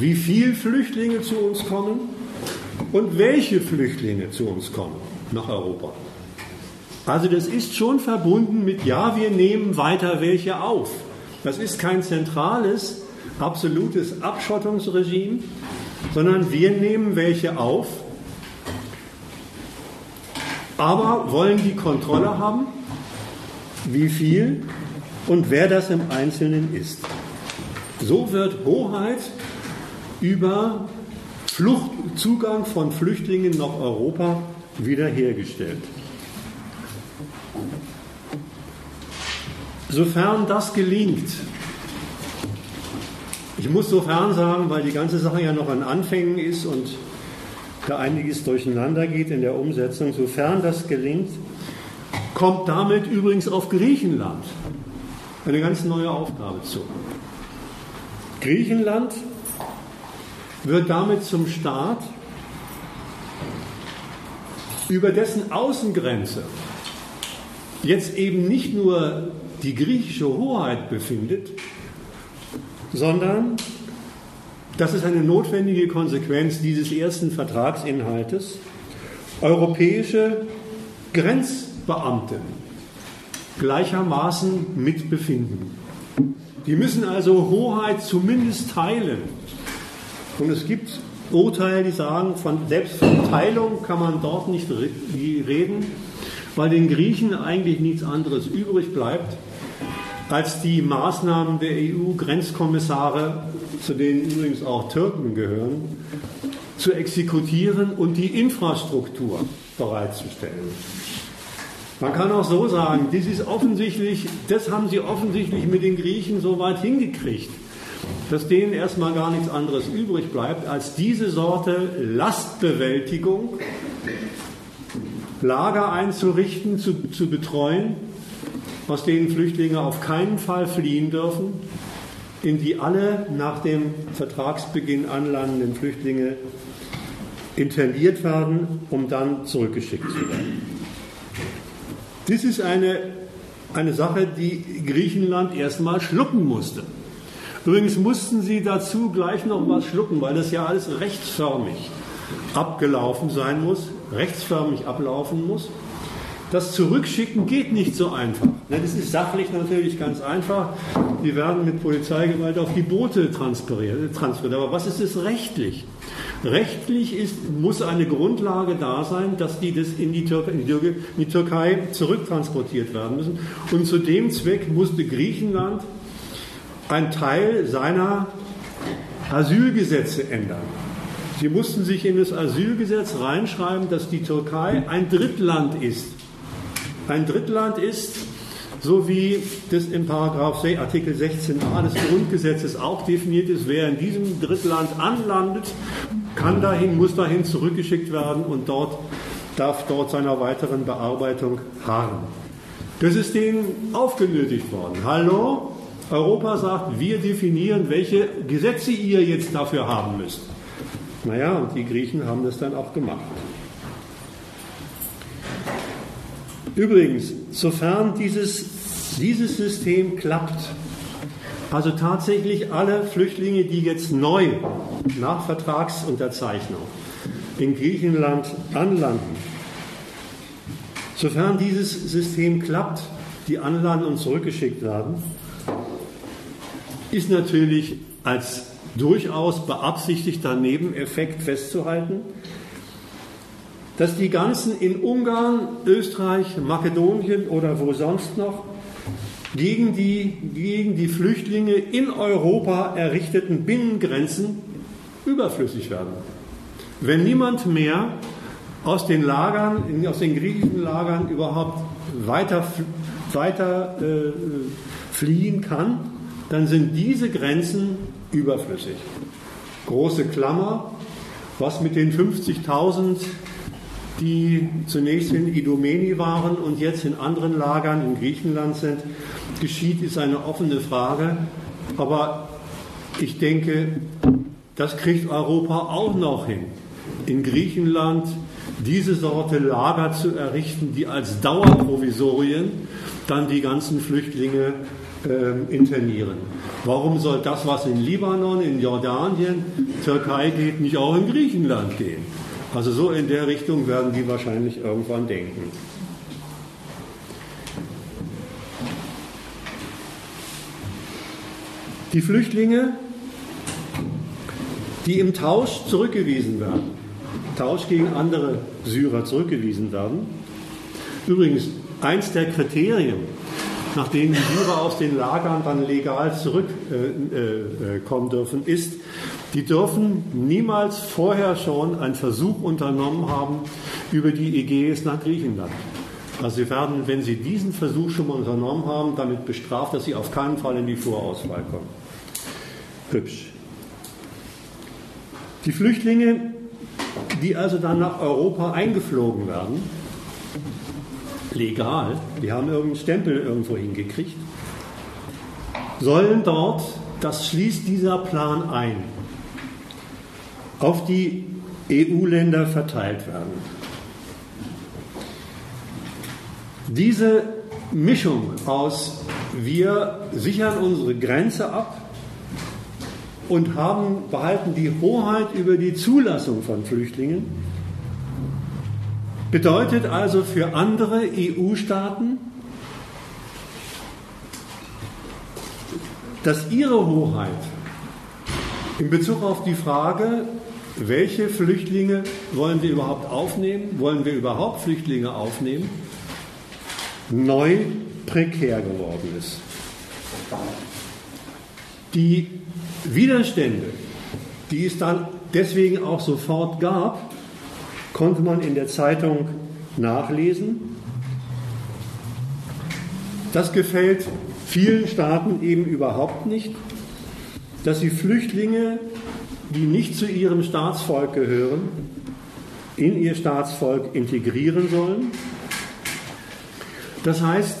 A: wie viele Flüchtlinge zu uns kommen und welche Flüchtlinge zu uns kommen nach Europa. Also das ist schon verbunden mit, ja, wir nehmen weiter welche auf. Das ist kein zentrales, absolutes Abschottungsregime, sondern wir nehmen welche auf, aber wollen die Kontrolle haben, wie viel und wer das im Einzelnen ist. So wird Hoheit über Flucht, Zugang von Flüchtlingen nach Europa wiederhergestellt. Sofern das gelingt, ich muss sofern sagen, weil die ganze Sache ja noch an Anfängen ist und da einiges durcheinander geht in der Umsetzung, sofern das gelingt, kommt damit übrigens auf Griechenland eine ganz neue Aufgabe zu. Griechenland wird damit zum Staat, über dessen Außengrenze jetzt eben nicht nur die griechische Hoheit befindet, sondern das ist eine notwendige Konsequenz dieses ersten Vertragsinhaltes, europäische Grenzbeamte gleichermaßen mitbefinden. Die müssen also Hoheit zumindest teilen. Und es gibt Urteile, die sagen, von, selbst von Teilung kann man dort nicht reden, weil den Griechen eigentlich nichts anderes übrig bleibt, als die Maßnahmen der EU-Grenzkommissare, zu denen übrigens auch Türken gehören, zu exekutieren und die Infrastruktur bereitzustellen. Man kann auch so sagen, das ist offensichtlich, das haben sie offensichtlich mit den Griechen so weit hingekriegt, dass denen erstmal gar nichts anderes übrig bleibt, als diese Sorte Lastbewältigung, Lager einzurichten, zu, zu betreuen aus denen Flüchtlinge auf keinen Fall fliehen dürfen, in die alle nach dem Vertragsbeginn anlandenden Flüchtlinge interniert werden, um dann zurückgeschickt zu werden. Das ist eine, eine Sache, die Griechenland erstmal schlucken musste. Übrigens mussten sie dazu gleich noch was schlucken, weil das ja alles rechtsförmig abgelaufen sein muss, rechtsförmig ablaufen muss. Das Zurückschicken geht nicht so einfach. Das ist sachlich natürlich ganz einfach. Die werden mit Polizeigewalt auf die Boote transferiert. Aber was ist es rechtlich? Rechtlich ist, muss eine Grundlage da sein, dass die das in die, Türkei, in die Türkei zurücktransportiert werden müssen. Und zu dem Zweck musste Griechenland einen Teil seiner Asylgesetze ändern. Sie mussten sich in das Asylgesetz reinschreiben, dass die Türkei ein Drittland ist ein Drittland ist, so wie das in Paragraph Artikel 16a des Grundgesetzes auch definiert ist, wer in diesem Drittland anlandet, kann dahin, muss dahin zurückgeschickt werden und dort darf dort seiner weiteren Bearbeitung harren. Das ist denen aufgenötigt worden. Hallo? Europa sagt, wir definieren, welche Gesetze ihr jetzt dafür haben müsst. Naja, und die Griechen haben das dann auch gemacht. Übrigens, sofern dieses, dieses System klappt, also tatsächlich alle Flüchtlinge, die jetzt neu nach Vertragsunterzeichnung in Griechenland anlanden, sofern dieses System klappt, die anlanden und zurückgeschickt werden, ist natürlich als durchaus beabsichtigter Nebeneffekt festzuhalten, dass die ganzen in Ungarn, Österreich, Makedonien oder wo sonst noch gegen die, gegen die Flüchtlinge in Europa errichteten Binnengrenzen überflüssig werden. Wenn niemand mehr aus den Lagern, aus den griechischen Lagern überhaupt weiter, weiter äh, fliehen kann, dann sind diese Grenzen überflüssig. Große Klammer, was mit den 50.000 die zunächst in Idomeni waren und jetzt in anderen Lagern in Griechenland sind, geschieht, ist eine offene Frage. Aber ich denke, das kriegt Europa auch noch hin. In Griechenland diese Sorte Lager zu errichten, die als Dauerprovisorien dann die ganzen Flüchtlinge äh, internieren. Warum soll das, was in Libanon, in Jordanien, Türkei geht, nicht auch in Griechenland gehen? Also so in der Richtung werden die wahrscheinlich irgendwann denken. Die Flüchtlinge die im Tausch zurückgewiesen werden, Tausch gegen andere Syrer zurückgewiesen werden. Übrigens, eins der Kriterien, nach denen die Syrer aus den Lagern dann legal zurückkommen äh, äh, dürfen, ist, die dürfen niemals vorher schon einen Versuch unternommen haben über die Ägäis nach Griechenland. Also sie werden, wenn sie diesen Versuch schon mal unternommen haben, damit bestraft, dass sie auf keinen Fall in die Vorauswahl kommen. Hübsch. Die Flüchtlinge, die also dann nach Europa eingeflogen werden, legal, die haben irgendeinen Stempel irgendwo hingekriegt, sollen dort, das schließt dieser Plan ein, auf die EU-Länder verteilt werden. Diese Mischung aus wir sichern unsere Grenze ab und haben, behalten die Hoheit über die Zulassung von Flüchtlingen, bedeutet also für andere EU-Staaten, dass ihre Hoheit in Bezug auf die Frage, welche Flüchtlinge wollen wir überhaupt aufnehmen, wollen wir überhaupt Flüchtlinge aufnehmen, neu prekär geworden ist. Die Widerstände, die es dann deswegen auch sofort gab, konnte man in der Zeitung nachlesen. Das gefällt vielen Staaten eben überhaupt nicht, dass sie Flüchtlinge, die nicht zu ihrem Staatsvolk gehören, in ihr Staatsvolk integrieren sollen. Das heißt,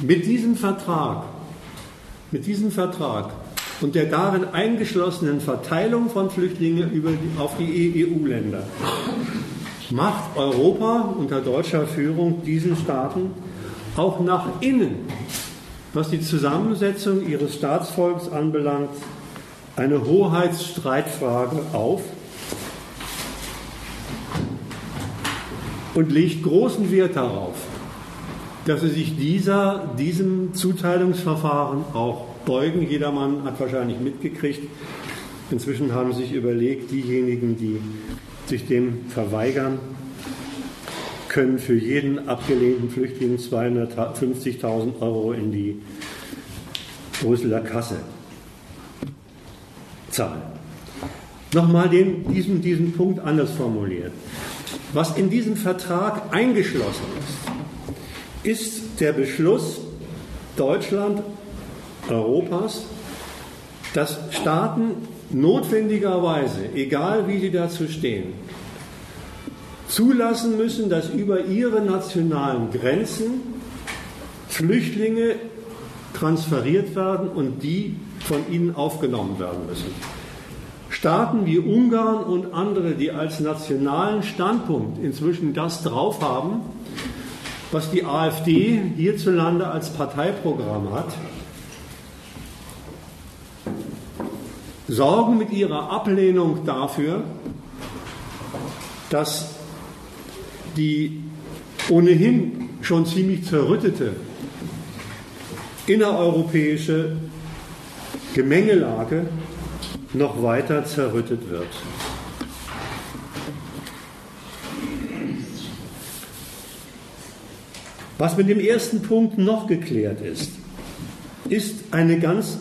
A: mit diesem Vertrag, mit diesem Vertrag und der darin eingeschlossenen Verteilung von Flüchtlingen die, auf die EU-Länder macht Europa unter deutscher Führung diesen Staaten auch nach innen, was die Zusammensetzung ihres Staatsvolks anbelangt, eine Hoheitsstreitfrage auf und legt großen Wert darauf, dass sie sich dieser, diesem Zuteilungsverfahren auch beugen. Jedermann hat wahrscheinlich mitgekriegt. Inzwischen haben sich überlegt, diejenigen, die sich dem verweigern, können für jeden abgelehnten Flüchtling 250.000 Euro in die Brüsseler Kasse zahlen. Nochmal den, diesen, diesen Punkt anders formuliert. Was in diesem Vertrag eingeschlossen ist, ist der Beschluss Deutschland, Europas, dass Staaten notwendigerweise, egal wie sie dazu stehen, zulassen müssen, dass über ihre nationalen Grenzen Flüchtlinge transferiert werden und die von ihnen aufgenommen werden müssen. Staaten wie Ungarn und andere, die als nationalen Standpunkt inzwischen das drauf haben, was die AfD hierzulande als Parteiprogramm hat, sorgen mit ihrer Ablehnung dafür, dass die ohnehin schon ziemlich zerrüttete innereuropäische Gemengelage noch weiter zerrüttet wird. Was mit dem ersten Punkt noch geklärt ist, ist eine ganz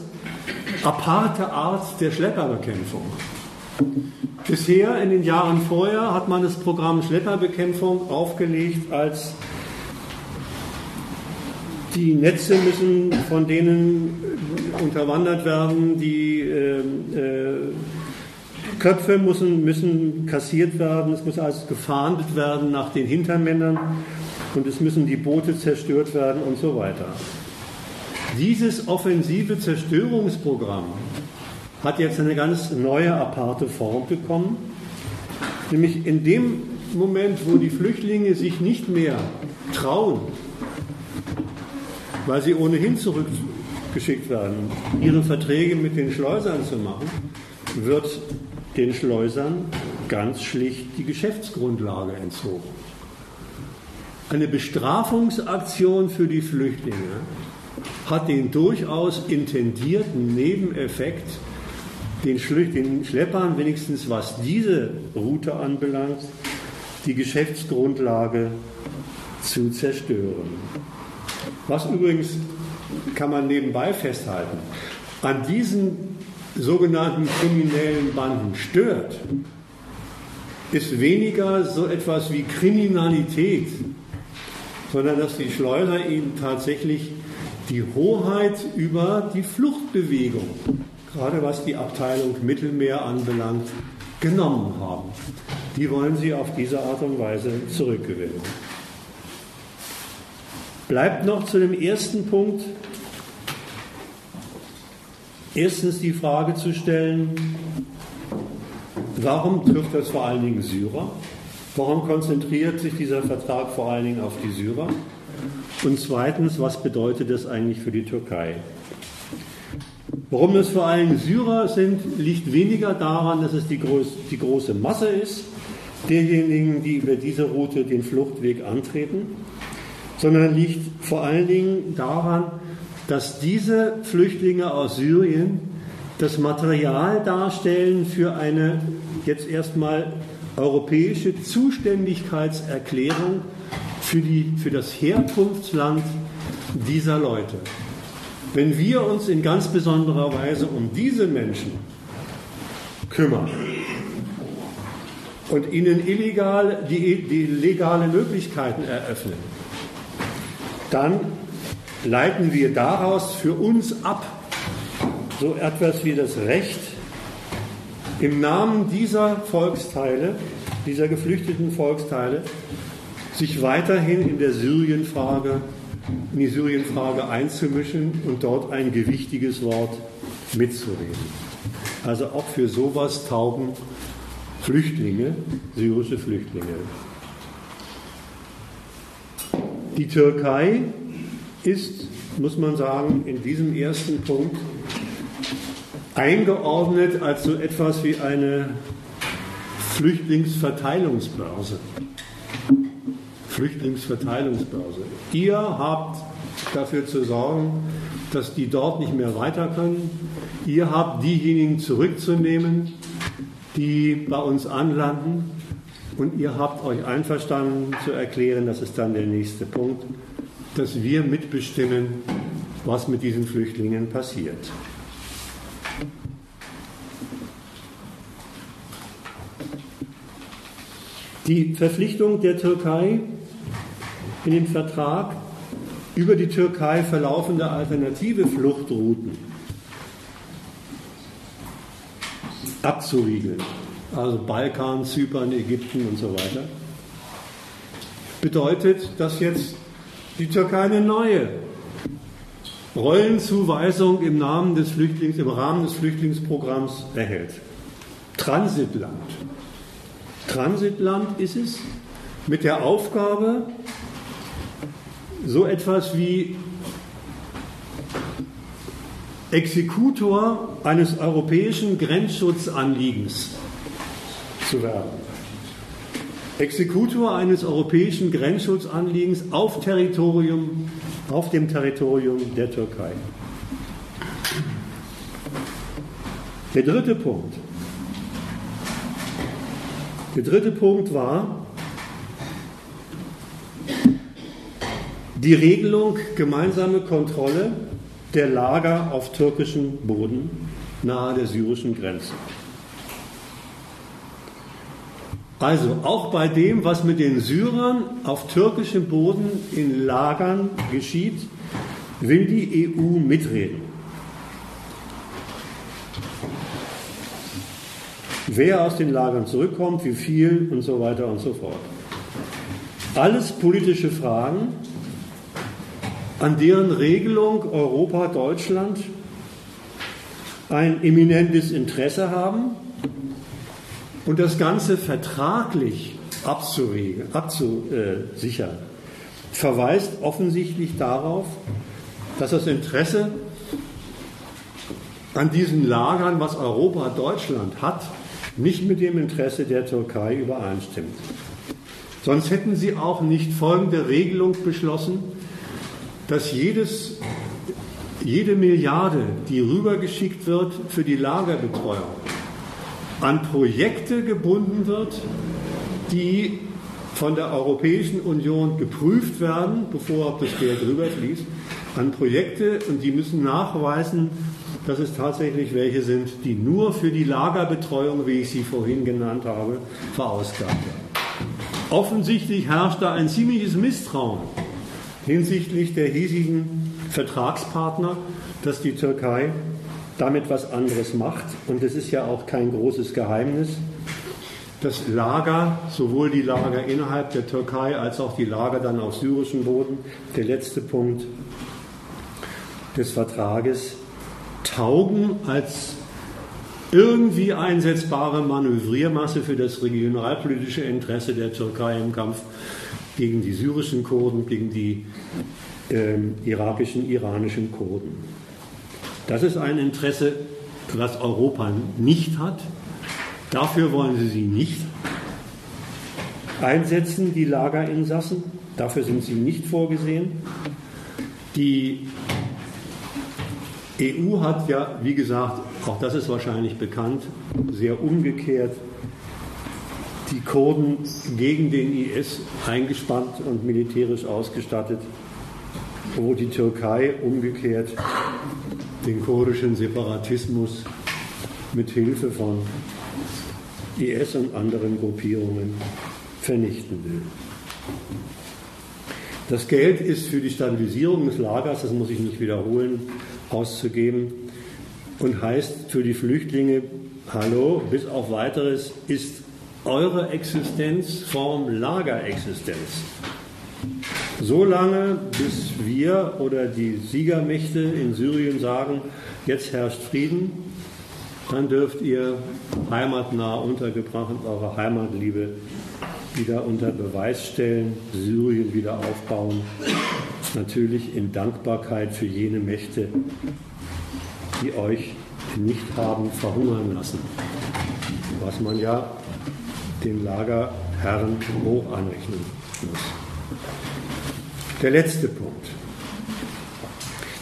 A: aparte Art der Schlepperbekämpfung. Bisher in den Jahren vorher hat man das Programm Schlepperbekämpfung aufgelegt als die Netze müssen von denen unterwandert werden, die äh, äh, Köpfe müssen, müssen kassiert werden, es muss also gefahndet werden nach den Hintermännern und es müssen die Boote zerstört werden und so weiter. Dieses offensive Zerstörungsprogramm hat jetzt eine ganz neue aparte Form bekommen, nämlich in dem Moment, wo die Flüchtlinge sich nicht mehr trauen, weil sie ohnehin zurückgeschickt werden, ihre Verträge mit den Schleusern zu machen, wird den Schleusern ganz schlicht die Geschäftsgrundlage entzogen. Eine Bestrafungsaktion für die Flüchtlinge hat den durchaus intendierten Nebeneffekt, den Schleppern, wenigstens was diese Route anbelangt, die Geschäftsgrundlage zu zerstören. Was übrigens, kann man nebenbei festhalten, an diesen sogenannten kriminellen Banden stört, ist weniger so etwas wie Kriminalität, sondern dass die Schleuser ihnen tatsächlich die Hoheit über die Fluchtbewegung, gerade was die Abteilung Mittelmeer anbelangt, genommen haben. Die wollen sie auf diese Art und Weise zurückgewinnen. Bleibt noch zu dem ersten Punkt. Erstens die Frage zu stellen, warum trifft das vor allen Dingen Syrer? Warum konzentriert sich dieser Vertrag vor allen Dingen auf die Syrer? Und zweitens, was bedeutet das eigentlich für die Türkei? Warum es vor allem Syrer sind, liegt weniger daran, dass es die, groß, die große Masse ist, derjenigen, die über diese Route den Fluchtweg antreten, sondern liegt vor allen Dingen daran, dass diese Flüchtlinge aus Syrien das Material darstellen für eine jetzt erstmal europäische Zuständigkeitserklärung für, die, für das Herkunftsland dieser Leute. Wenn wir uns in ganz besonderer Weise um diese Menschen kümmern und ihnen illegal die, die legale Möglichkeiten eröffnen, dann leiten wir daraus für uns ab so etwas wie das Recht, im Namen dieser Volksteile, dieser geflüchteten Volksteile, sich weiterhin in der Syrienfrage, in die Syrienfrage einzumischen und dort ein gewichtiges Wort mitzureden. Also auch für sowas tauben Flüchtlinge, syrische Flüchtlinge. Die Türkei ist, muss man sagen, in diesem ersten Punkt eingeordnet als so etwas wie eine Flüchtlingsverteilungsbörse. Flüchtlingsverteilungsbörse. Ihr habt dafür zu sorgen, dass die dort nicht mehr weiter können. Ihr habt diejenigen zurückzunehmen, die bei uns anlanden. Und ihr habt euch einverstanden zu erklären, das ist dann der nächste Punkt, dass wir mitbestimmen, was mit diesen Flüchtlingen passiert. Die Verpflichtung der Türkei in dem Vertrag über die Türkei verlaufende alternative Fluchtrouten abzuriegeln, also Balkan, Zypern, Ägypten und so weiter, bedeutet, dass jetzt die Türkei eine neue Rollenzuweisung im, Namen des Flüchtlings, im Rahmen des Flüchtlingsprogramms erhält. Transitland. Transitland ist es mit der Aufgabe, so etwas wie Exekutor eines europäischen Grenzschutzanliegens zu werden. Exekutor eines europäischen Grenzschutzanliegens auf, Territorium, auf dem Territorium der Türkei. Der dritte Punkt. Der dritte Punkt war die Regelung gemeinsame Kontrolle der Lager auf türkischem Boden nahe der syrischen Grenze. Also auch bei dem, was mit den Syrern auf türkischem Boden in Lagern geschieht, will die EU mitreden. wer aus den Lagern zurückkommt, wie viel und so weiter und so fort. Alles politische Fragen, an deren Regelung Europa, Deutschland ein eminentes Interesse haben und das Ganze vertraglich abzusichern, verweist offensichtlich darauf, dass das Interesse an diesen Lagern, was Europa, Deutschland hat, nicht mit dem Interesse der Türkei übereinstimmt. Sonst hätten sie auch nicht folgende Regelung beschlossen, dass jedes, jede Milliarde, die rübergeschickt wird für die Lagerbetreuung, an Projekte gebunden wird, die von der Europäischen Union geprüft werden, bevor das Geld rüberfließt, an Projekte und die müssen nachweisen, dass es tatsächlich welche sind, die nur für die Lagerbetreuung, wie ich sie vorhin genannt habe, verausgabt werden. Offensichtlich herrscht da ein ziemliches Misstrauen hinsichtlich der hiesigen Vertragspartner, dass die Türkei damit was anderes macht. Und es ist ja auch kein großes Geheimnis, dass Lager, sowohl die Lager innerhalb der Türkei als auch die Lager dann auf syrischem Boden, der letzte Punkt des Vertrages, taugen als irgendwie einsetzbare Manövriermasse für das regionalpolitische Interesse der Türkei im Kampf gegen die syrischen Kurden, gegen die äh, irakischen, iranischen Kurden. Das ist ein Interesse, was Europa nicht hat. Dafür wollen sie sie nicht einsetzen, die Lagerinsassen. Dafür sind sie nicht vorgesehen. Die EU hat ja, wie gesagt, auch das ist wahrscheinlich bekannt, sehr umgekehrt die Kurden gegen den IS eingespannt und militärisch ausgestattet, wo die Türkei umgekehrt den kurdischen Separatismus mit Hilfe von IS und anderen Gruppierungen vernichten will. Das Geld ist für die Stabilisierung des Lagers, das muss ich nicht wiederholen, auszugeben und heißt für die Flüchtlinge, hallo, bis auf weiteres ist eure Existenzform Lagerexistenz. So lange, bis wir oder die Siegermächte in Syrien sagen, jetzt herrscht Frieden, dann dürft ihr heimatnah untergebracht und eure Heimatliebe wieder unter Beweis stellen, Syrien wieder aufbauen natürlich in Dankbarkeit für jene Mächte, die euch nicht haben verhungern lassen, was man ja den Lagerherren hoch anrechnen muss. Der letzte Punkt.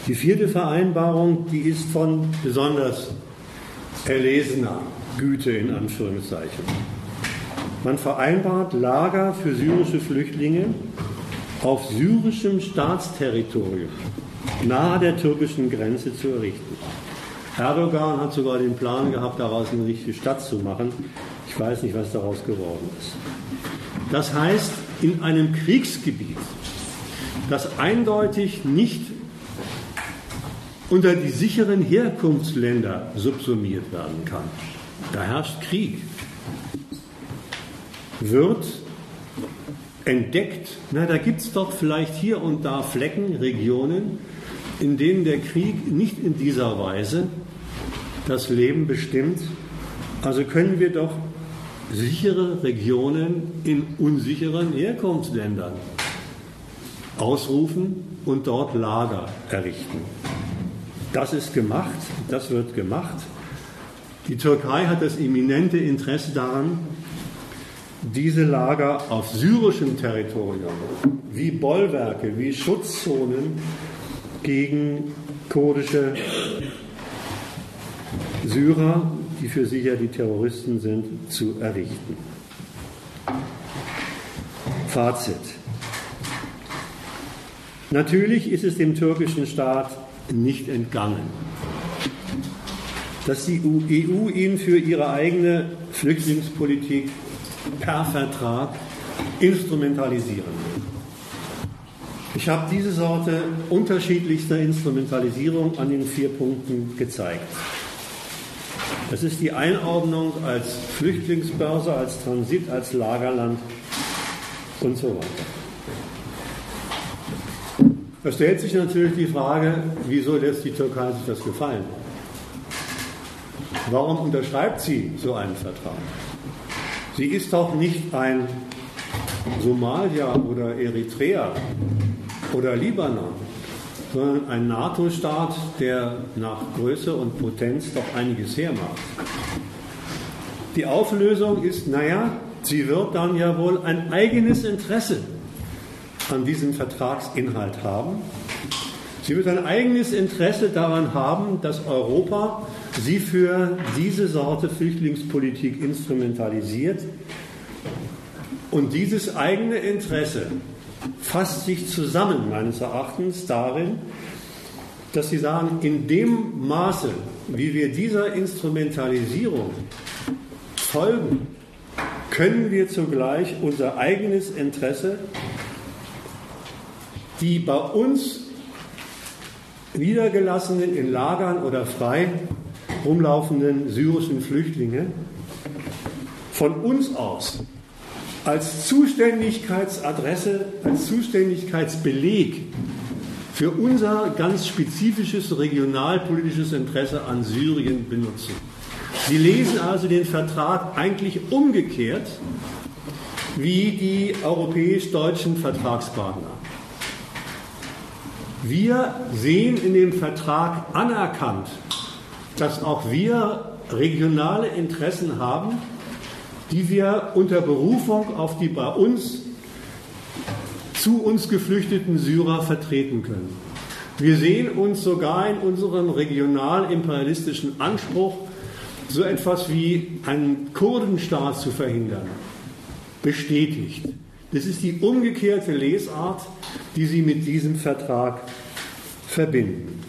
A: Die vierte Vereinbarung, die ist von besonders erlesener Güte in Anführungszeichen. Man vereinbart Lager für syrische Flüchtlinge auf syrischem Staatsterritorium nahe der türkischen Grenze zu errichten. Erdogan hat sogar den Plan gehabt, daraus eine richtige Stadt zu machen. Ich weiß nicht, was daraus geworden ist. Das heißt, in einem Kriegsgebiet, das eindeutig nicht unter die sicheren Herkunftsländer subsumiert werden kann, da herrscht Krieg, wird entdeckt, na, da gibt es doch vielleicht hier und da Flecken, Regionen, in denen der Krieg nicht in dieser Weise das Leben bestimmt. Also können wir doch sichere Regionen in unsicheren Herkunftsländern ausrufen und dort Lager errichten. Das ist gemacht, das wird gemacht. Die Türkei hat das eminente Interesse daran, diese Lager auf syrischem Territorium wie Bollwerke, wie Schutzzonen gegen kurdische Syrer, die für sie ja die Terroristen sind, zu errichten. Fazit. Natürlich ist es dem türkischen Staat nicht entgangen, dass die EU ihn für ihre eigene Flüchtlingspolitik per Vertrag instrumentalisieren Ich habe diese Sorte unterschiedlichster Instrumentalisierung an den vier Punkten gezeigt. Das ist die Einordnung als Flüchtlingsbörse, als Transit, als Lagerland und so weiter. Da stellt sich natürlich die Frage, wieso lässt die Türkei sich das gefallen? Warum unterschreibt sie so einen Vertrag? Sie ist doch nicht ein Somalia oder Eritrea oder Libanon, sondern ein NATO-Staat, der nach Größe und Potenz doch einiges hermacht. Die Auflösung ist, naja, sie wird dann ja wohl ein eigenes Interesse an diesem Vertragsinhalt haben. Sie wird ein eigenes Interesse daran haben, dass Europa sie für diese Sorte Flüchtlingspolitik instrumentalisiert. Und dieses eigene Interesse fasst sich zusammen, meines Erachtens, darin, dass sie sagen, in dem Maße, wie wir dieser Instrumentalisierung folgen, können wir zugleich unser eigenes Interesse, die bei uns niedergelassenen, in Lagern oder frei rumlaufenden syrischen Flüchtlinge, von uns aus als Zuständigkeitsadresse, als Zuständigkeitsbeleg für unser ganz spezifisches regionalpolitisches Interesse an Syrien benutzen. Sie lesen also den Vertrag eigentlich umgekehrt wie die europäisch-deutschen Vertragspartner. Wir sehen in dem Vertrag anerkannt, dass auch wir regionale Interessen haben, die wir unter Berufung auf die bei uns zu uns geflüchteten Syrer vertreten können. Wir sehen uns sogar in unserem regional-imperialistischen Anspruch, so etwas wie einen Kurdenstaat zu verhindern, bestätigt. Das ist die umgekehrte Lesart, die Sie mit diesem Vertrag verbinden.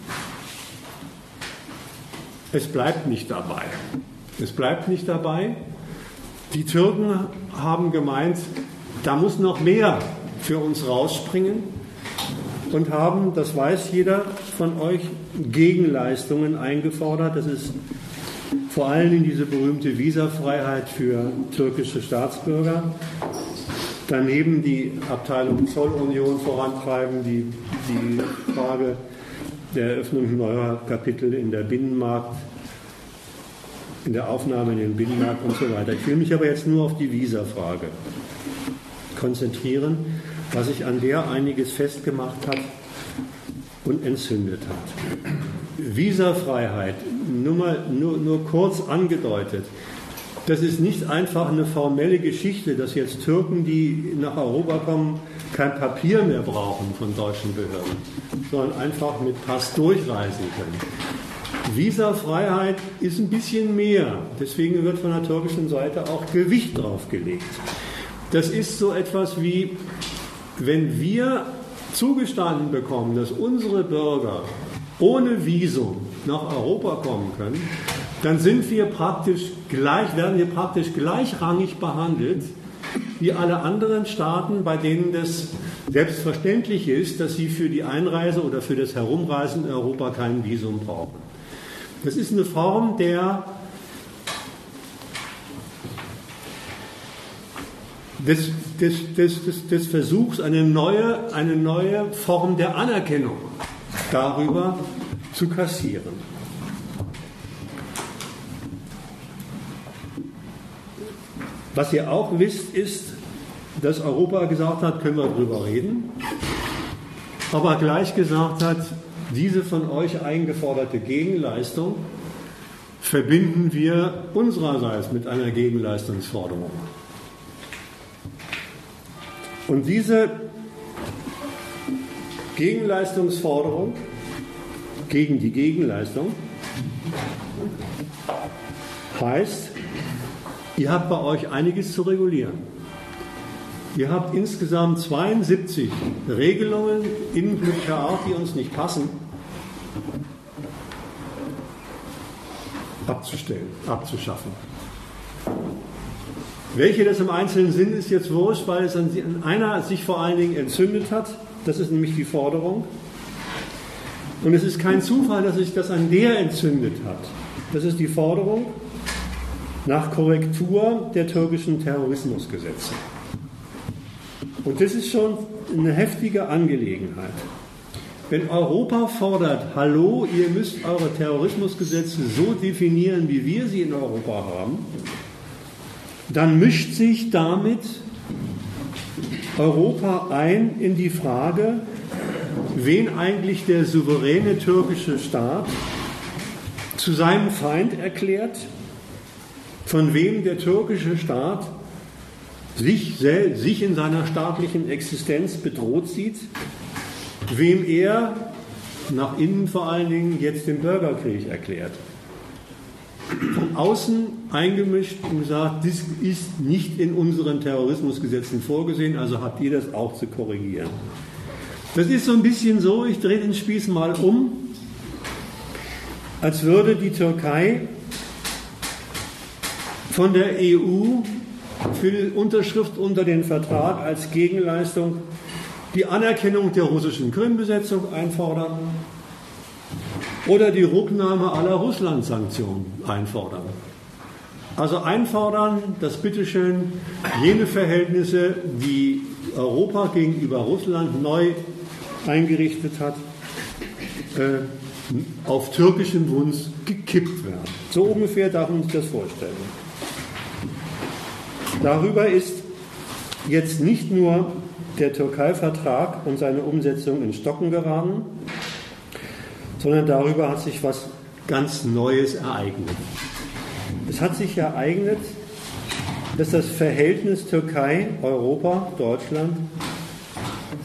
A: Es bleibt nicht dabei. Es bleibt nicht dabei. Die Türken haben gemeint, da muss noch mehr für uns rausspringen und haben, das weiß jeder von euch, Gegenleistungen eingefordert. Das ist vor Dingen diese berühmte Visafreiheit für türkische Staatsbürger. Daneben die Abteilung Zollunion vorantreiben, die, die Frage der Eröffnung neuer Kapitel in der Binnenmarkt, in der Aufnahme in den Binnenmarkt und so weiter. Ich will mich aber jetzt nur auf die Visafrage konzentrieren was sich an der einiges festgemacht hat und entzündet hat. Visafreiheit, nur, mal, nur, nur kurz angedeutet. Das ist nicht einfach eine formelle Geschichte, dass jetzt Türken, die nach Europa kommen, kein Papier mehr brauchen von deutschen Behörden, sondern einfach mit Pass durchreisen können. Visafreiheit ist ein bisschen mehr. Deswegen wird von der türkischen Seite auch Gewicht drauf gelegt. Das ist so etwas wie wenn wir zugestanden bekommen, dass unsere Bürger ohne Visum nach Europa kommen können, dann sind wir praktisch gleich, werden wir praktisch gleichrangig behandelt wie alle anderen Staaten, bei denen das selbstverständlich ist, dass sie für die Einreise oder für das Herumreisen in Europa kein Visum brauchen. Das ist eine Form der des, des, des, des, Versuchs, eine neue, eine neue Form der Anerkennung darüber zu kassieren. Was ihr auch wisst, ist, dass Europa gesagt hat, können wir darüber reden, aber gleich gesagt hat, diese von euch eingeforderte Gegenleistung verbinden wir unsererseits mit einer Gegenleistungsforderung. Und diese Gegenleistungsforderung gegen die Gegenleistung heißt, ihr habt bei euch einiges zu regulieren. Ihr habt insgesamt 72 Regelungen innenpolitischer Art, die uns nicht passen, abzustellen, abzuschaffen. Welche das im Einzelnen sind, ist jetzt wurscht, weil es an einer sich vor allen Dingen entzündet hat. Das ist nämlich die Forderung. Und es ist kein Zufall, dass sich das an der entzündet hat. Das ist die Forderung nach Korrektur der türkischen Terrorismusgesetze. Und das ist schon eine heftige Angelegenheit. Wenn Europa fordert, hallo, ihr müsst eure Terrorismusgesetze so definieren, wie wir sie in Europa haben, dann mischt sich damit Europa ein in die Frage, wen eigentlich der souveräne türkische Staat zu seinem Feind erklärt, von wem der türkische Staat sich, sich in seiner staatlichen Existenz bedroht sieht, wem er nach innen vor allen Dingen jetzt den Bürgerkrieg erklärt. von außen eingemischt und gesagt, das ist nicht in unseren Terrorismusgesetzen vorgesehen, also habt ihr das auch zu korrigieren. Das ist so ein bisschen so, ich drehe den Spieß mal um, als würde die Türkei von der EU für die Unterschrift unter den Vertrag als Gegenleistung die Anerkennung der russischen Krimbesetzung einfordern oder die Rücknahme aller Russland-Sanktionen einfordern. Also einfordern, dass bitteschön jene Verhältnisse, die Europa gegenüber Russland neu eingerichtet hat, äh, auf türkischen Wunsch gekippt werden. So ungefähr darf man sich das vorstellen. Darüber ist jetzt nicht nur der Türkei-Vertrag und seine Umsetzung in Stocken geraten, sondern darüber hat sich was ganz Neues ereignet. Es hat sich ereignet, dass das Verhältnis Türkei, Europa, Deutschland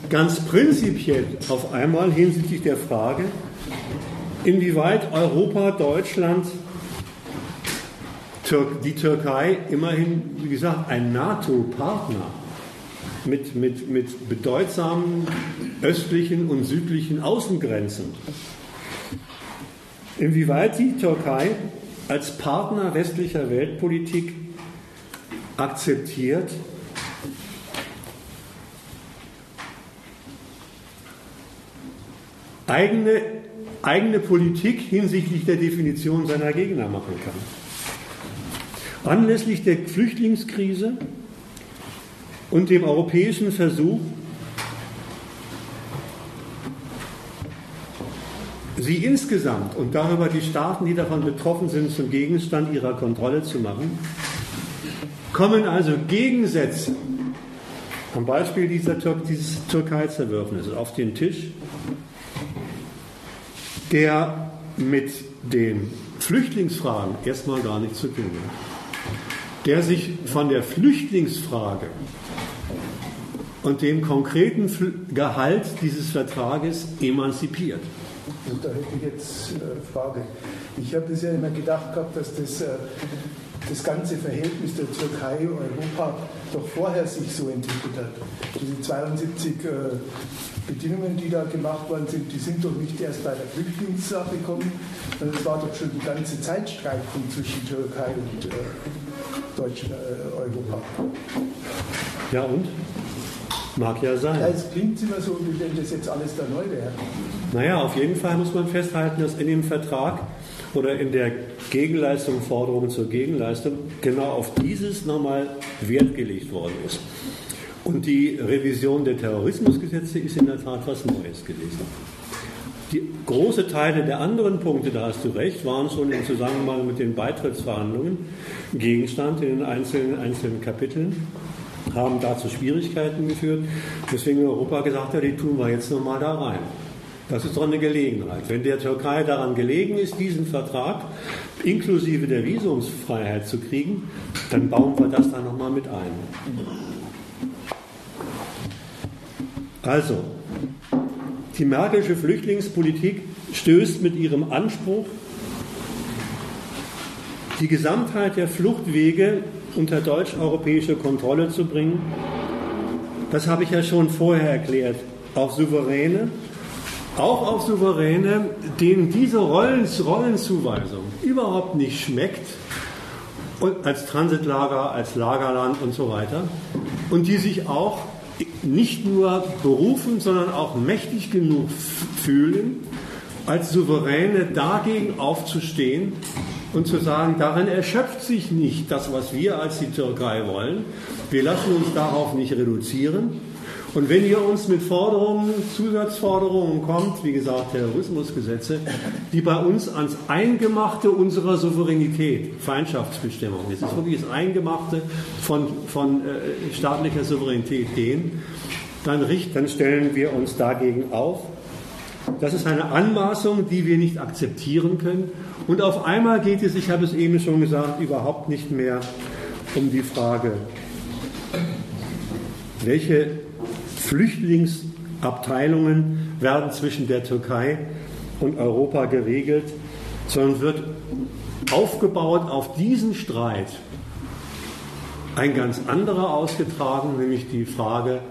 A: ganz prinzipiell auf einmal hinsichtlich der Frage, inwieweit Europa, Deutschland, die Türkei immerhin, wie gesagt, ein NATO-Partner mit, mit, mit bedeutsamen östlichen und südlichen Außengrenzen. Inwieweit die Türkei als Partner westlicher Weltpolitik akzeptiert, eigene, eigene Politik hinsichtlich der Definition seiner Gegner machen kann. Anlässlich der Flüchtlingskrise und dem europäischen Versuch, sie insgesamt und darüber die Staaten, die davon betroffen sind, zum Gegenstand ihrer Kontrolle zu machen, kommen also Gegensätze am Beispiel dieser Tür dieses Türkei-Zerwürfnisses auf den Tisch, der mit den Flüchtlingsfragen erstmal gar nichts zu tun hat, der sich von der Flüchtlingsfrage und dem konkreten Gehalt dieses Vertrages emanzipiert.
B: Also da hätte ich jetzt eine äh, Frage. Ich habe das ja immer gedacht gehabt, dass das, äh, das ganze Verhältnis der Türkei und Europa doch vorher sich so entwickelt hat. Diese 72 äh, Bedingungen, die da gemacht worden sind, die sind doch nicht erst bei der Flüchtlingssache gekommen, sondern es war doch schon die ganze Zeit Streitpunkt zwischen Türkei und äh, Deutschland, äh, Europa.
A: Ja und? Mag ja sein. Ja,
B: es klingt immer so, wie wenn das jetzt alles da neu wäre.
A: Naja, auf jeden Fall muss man festhalten, dass in dem Vertrag oder in der Gegenleistung, Forderung zur Gegenleistung, genau auf dieses nochmal Wert gelegt worden ist. Und die Revision der Terrorismusgesetze ist in der Tat was Neues gewesen. Die große Teile der anderen Punkte, da hast du recht, waren schon im Zusammenhang mit den Beitrittsverhandlungen Gegenstand in den einzelnen, einzelnen Kapiteln haben dazu Schwierigkeiten geführt, weswegen Europa gesagt hat, die tun wir jetzt nochmal da rein. Das ist doch eine Gelegenheit. Wenn der Türkei daran gelegen ist, diesen Vertrag inklusive der Visumsfreiheit zu kriegen, dann bauen wir das da nochmal mit ein. Also, die Merkelsche Flüchtlingspolitik stößt mit ihrem Anspruch, die Gesamtheit der Fluchtwege unter deutsch-europäische Kontrolle zu bringen. Das habe ich ja schon vorher erklärt. Auf Souveräne, auch auf Souveräne, denen diese Rollenzuweisung überhaupt nicht schmeckt, und als Transitlager, als Lagerland und so weiter, und die sich auch nicht nur berufen, sondern auch mächtig genug fühlen, als Souveräne dagegen aufzustehen und zu sagen, darin erschöpft sich nicht das, was wir als die Türkei wollen. Wir lassen uns darauf nicht reduzieren. Und wenn ihr uns mit Forderungen, Zusatzforderungen kommt, wie gesagt, Terrorismusgesetze, die bei uns ans Eingemachte unserer Souveränität, Feindschaftsbestimmung, das ist wirklich das Eingemachte von, von äh, staatlicher Souveränität gehen, dann, richt, dann stellen wir uns dagegen auf. Das ist eine Anmaßung, die wir nicht akzeptieren können. Und auf einmal geht es, ich habe es eben schon gesagt, überhaupt nicht mehr um die Frage, welche Flüchtlingsabteilungen werden zwischen der Türkei und Europa geregelt, sondern wird aufgebaut auf diesen Streit ein ganz anderer ausgetragen, nämlich die Frage,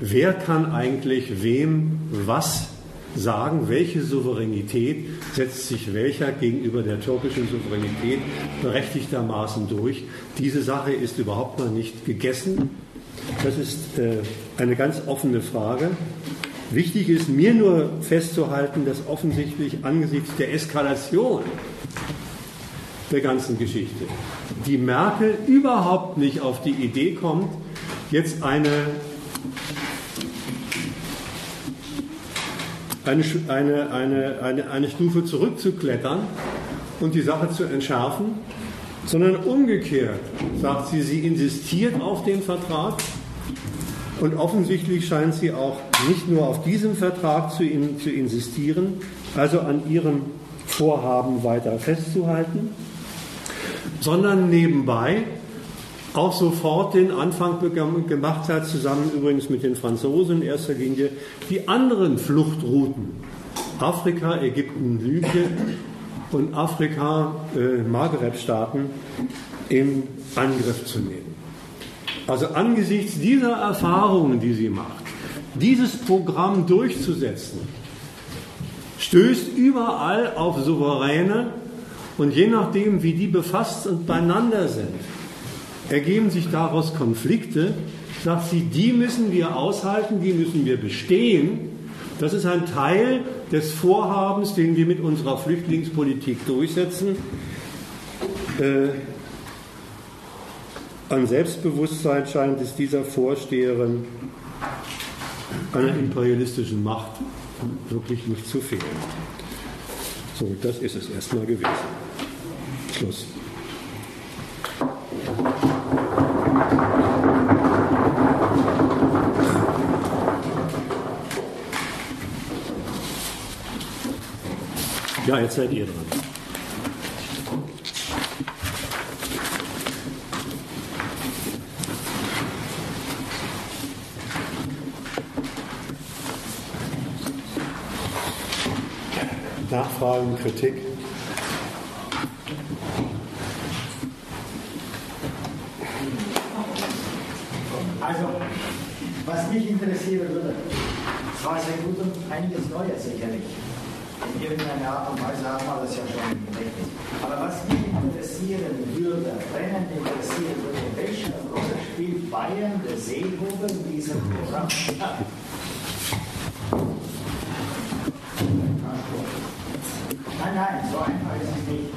A: wer kann eigentlich wem was sagen, welche Souveränität setzt sich welcher gegenüber der türkischen Souveränität berechtigtermaßen durch. Diese Sache ist überhaupt noch nicht gegessen. Das ist äh, eine ganz offene Frage. Wichtig ist mir nur festzuhalten, dass offensichtlich angesichts der Eskalation der ganzen Geschichte die Merkel überhaupt nicht auf die Idee kommt, jetzt eine eine, eine, eine, eine, eine Stufe zurückzuklettern und die Sache zu entschärfen, sondern umgekehrt sagt sie, sie insistiert auf den Vertrag und offensichtlich scheint sie auch nicht nur auf diesem Vertrag zu, in, zu insistieren, also an ihrem Vorhaben weiter festzuhalten, sondern nebenbei auch sofort den Anfang gemacht hat, zusammen übrigens mit den Franzosen in erster Linie, die anderen Fluchtrouten, Afrika, Ägypten, Libyen und Afrika, äh, Maghreb-Staaten in Angriff zu nehmen. Also angesichts dieser Erfahrungen, die sie macht, dieses Programm durchzusetzen, stößt überall auf Souveräne und je nachdem, wie die befasst und beieinander sind, ergeben sich daraus Konflikte, sagt sie, die müssen wir aushalten, die müssen wir bestehen. Das ist ein Teil des Vorhabens, den wir mit unserer Flüchtlingspolitik durchsetzen. Äh, an Selbstbewusstsein scheint es dieser Vorsteherin einer imperialistischen Macht wirklich nicht zu fehlen. So, das ist es erstmal gewesen. Schluss. Ja, jetzt seid ihr dran. Nachfragen, Kritik?
C: Also, was mich interessieren würde, war sehr gut und einiges Neues sicherlich in irgendeiner Art und Weise haben wir das ja schon im Gedächtnis. Aber was mich interessieren würde, brennend interessieren würde, welche Rolle spielt Bayern, der Seehofer, in diesem Programm? Nein, nein, so einfach ist es nicht.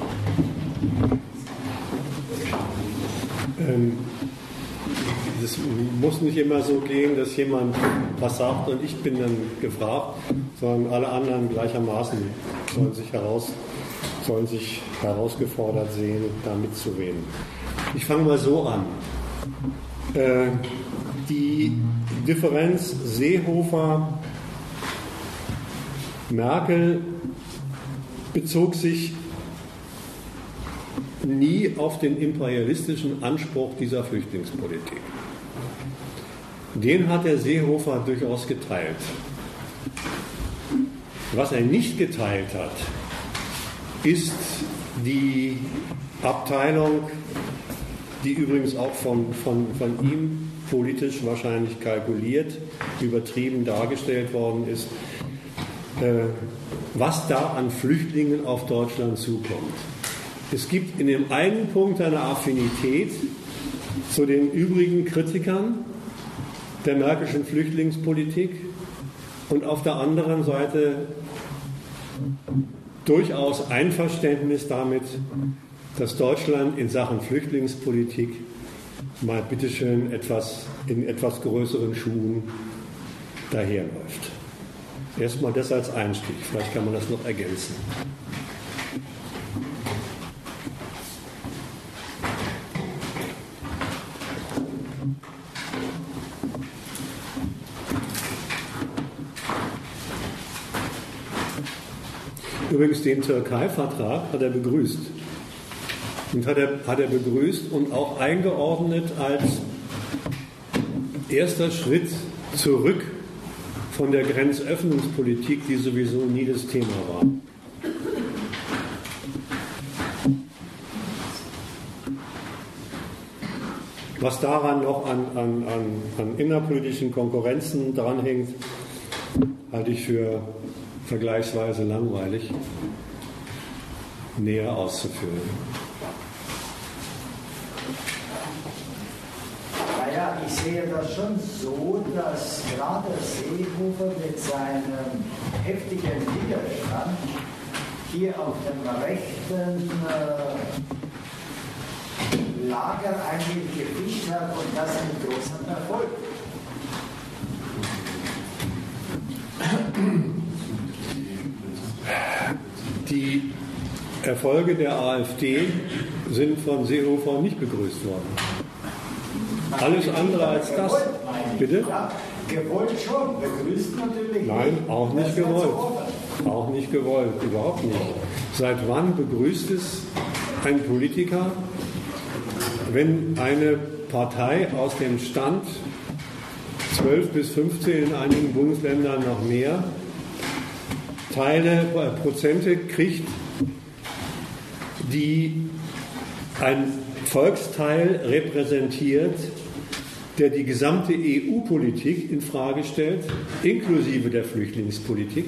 A: Ähm, das muss nicht immer so gehen, dass jemand was sagt und ich bin dann gefragt, sondern alle anderen gleichermaßen sollen sich, heraus, sollen sich herausgefordert sehen, da mitzureden. Ich fange mal so an. Äh, die Differenz Seehofer-Merkel bezog sich nie auf den imperialistischen Anspruch dieser Flüchtlingspolitik. Den hat der Seehofer durchaus geteilt. Was er nicht geteilt hat, ist die Abteilung, die übrigens auch von, von, von ihm politisch wahrscheinlich kalkuliert, übertrieben dargestellt worden ist, äh, was da an Flüchtlingen auf Deutschland zukommt. Es gibt in dem einen Punkt eine Affinität zu den übrigen Kritikern der märkischen Flüchtlingspolitik und auf der anderen Seite durchaus Einverständnis damit, dass Deutschland in Sachen Flüchtlingspolitik mal bitteschön etwas in etwas größeren Schuhen daherläuft. Erstmal das als Einstieg, vielleicht kann man das noch ergänzen. Übrigens den Türkei-Vertrag hat er begrüßt. Und hat er, hat er begrüßt und auch eingeordnet als erster Schritt zurück von der Grenzöffnungspolitik, die sowieso nie das Thema war. Was daran noch an, an, an, an innerpolitischen Konkurrenzen dranhängt, halte ich für vergleichsweise langweilig näher auszuführen.
C: Naja, ich sehe das schon so, dass gerade Seehofer mit seinem heftigen Widerstand hier auf dem rechten äh, Lager eigentlich gefischt hat und das mit großem Erfolg.
A: Die Erfolge der AfD sind von Seehofer nicht begrüßt worden. Alles andere als das. Bitte?
C: Gewollt schon, begrüßt natürlich.
A: Nein, auch nicht gewollt. Auch nicht gewollt, überhaupt nicht. Seit wann begrüßt es ein Politiker, wenn eine Partei aus dem Stand 12 bis 15 in einigen Bundesländern noch mehr Teile, äh, Prozente kriegt, die ein Volksteil repräsentiert, der die gesamte EU-Politik in Frage stellt, inklusive der Flüchtlingspolitik.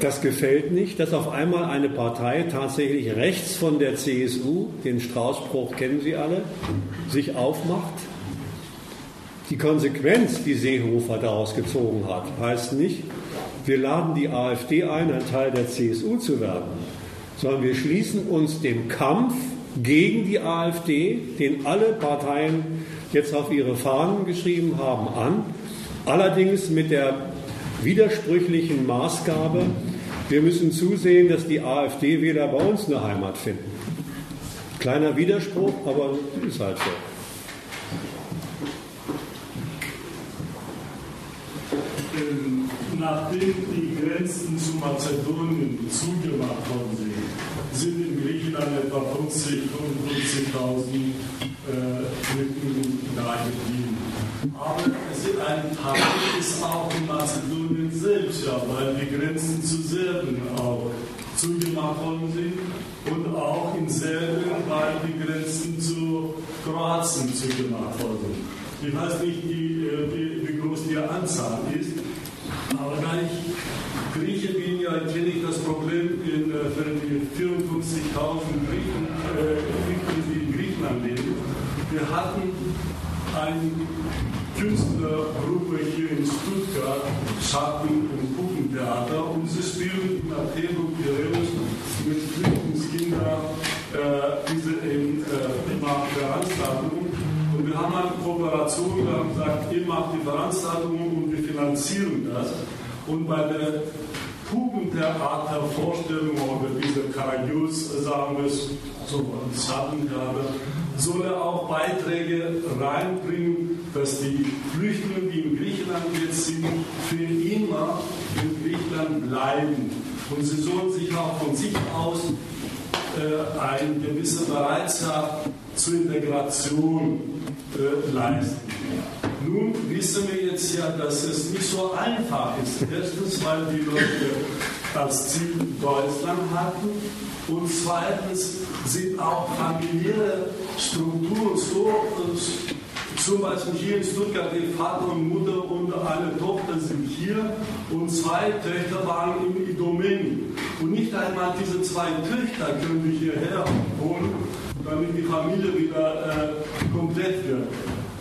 A: Das gefällt nicht, dass auf einmal eine Partei tatsächlich rechts von der CSU, den Straußspruch kennen Sie alle, sich aufmacht. Die Konsequenz, die Seehofer daraus gezogen hat, heißt nicht, wir laden die AfD ein, ein Teil der CSU zu werden, sondern wir schließen uns dem Kampf gegen die AfD, den alle Parteien jetzt auf ihre Fahnen geschrieben haben, an. Allerdings mit der widersprüchlichen Maßgabe, wir müssen zusehen, dass die AfD-Wähler bei uns eine Heimat finden. Kleiner Widerspruch, aber ist halt so.
D: Ähm, nachdem die Grenzen zu Mazedonien zugemacht worden sind, sind in Griechenland etwa 50, 55.000 äh, Flüchtlinge da geblieben. Aber es ein Teil ist auch in Mazedonien selbst, ja, weil die Grenzen zu Serbien auch zugemacht worden sind und auch in Serbien, weil die Grenzen zu Kroatien zugemacht worden sind. Ich weiß nicht, wie, wie, wie groß die Anzahl ist, aber da ich Grieche bin, ja, kenne ich das Problem in, äh, für die 54.000 Griechen, äh, die in Griechenland leben. Wir hatten eine Künstlergruppe hier in Stuttgart, Schatten- und Puppentheater, und sie spielen in Athen und Piräus mit Flüchtlingskindern äh, diese eben, äh, immer Veranstaltungen. Und wir haben eine Kooperation, wir haben gesagt, ihr macht die Veranstaltungen und finanzieren das. Und bei der Pubentheatervorstellung oder diese Karagios, sagen wir es so, Schattentheater, soll er auch Beiträge reinbringen, dass die Flüchtlinge, die in Griechenland jetzt sind, für immer in Griechenland bleiben. Und sie sollen sich auch von sich aus äh, eine gewisse Bereitschaft zur Integration äh, leisten. Nun wissen wir jetzt ja, dass es nicht so einfach ist. Erstens, weil die Leute als Ziel Deutschland hatten und zweitens sind auch familiäre Strukturen so, zum Beispiel hier in Stuttgart, die Vater und Mutter und eine Tochter sind hier und zwei Töchter waren in Idomeni. Und nicht einmal diese zwei Töchter können wir hierher holen, damit die Familie wieder äh, komplett wird.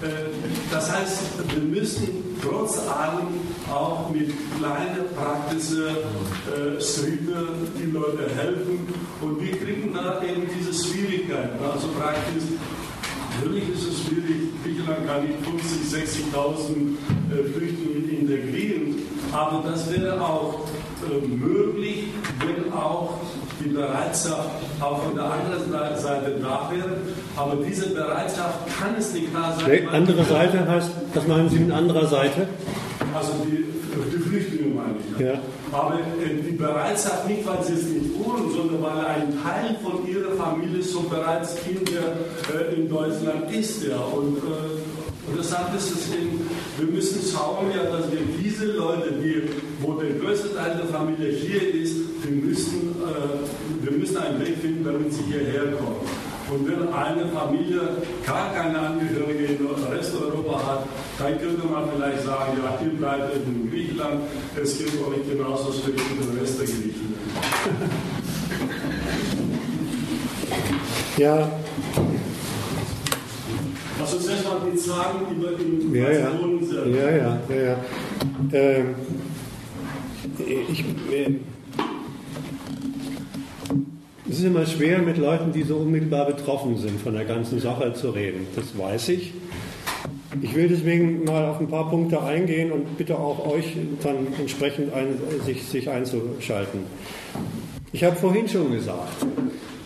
D: Äh, das heißt, wir müssen trotz allem auch mit kleinen praktischen äh, Schritten die Leute helfen. Und wir kriegen da eben diese Schwierigkeiten. Also praktisch, natürlich ist es schwierig, Griechenland kann nicht 50.000, 60.000 äh, Flüchtlinge integrieren, aber das wäre auch äh, möglich, wenn auch die Bereitschaft auch von der anderen Seite da wäre. Aber diese Bereitschaft kann es nicht da sein.
A: Die andere Seite heißt, was meinen Sie mit anderer Seite?
D: Also die, die Flüchtlinge meine ich. Ja. Aber äh, die Bereitschaft nicht, weil sie es nicht wollen, sondern weil ein Teil von ihrer Familie schon bereits in, der, äh, in Deutschland ist. Ja. Und, äh, und deshalb ist es eben, wir müssen schauen, ja, dass wir diese Leute, die, wo der größte Teil der Familie hier ist, wir müssen, äh, wir müssen einen Weg finden, damit sie hierher kommen. Und wenn eine Familie gar keine Angehörige in Resteuropa hat, dann könnte man vielleicht sagen, ja, ihr bleibt in Griechenland, es geht euch genauso schlecht wie der Rest der Griechen.
A: Ja.
D: Also zuerst mal die Zahlen über die
A: ja, ja. Ja, ja, ja, ja. Ähm, ich, äh, es ist immer schwer, mit Leuten, die so unmittelbar betroffen sind, von der ganzen Sache zu reden. Das weiß ich. Ich will deswegen mal auf ein paar Punkte eingehen und bitte auch euch dann entsprechend ein, sich, sich einzuschalten. Ich habe vorhin schon gesagt,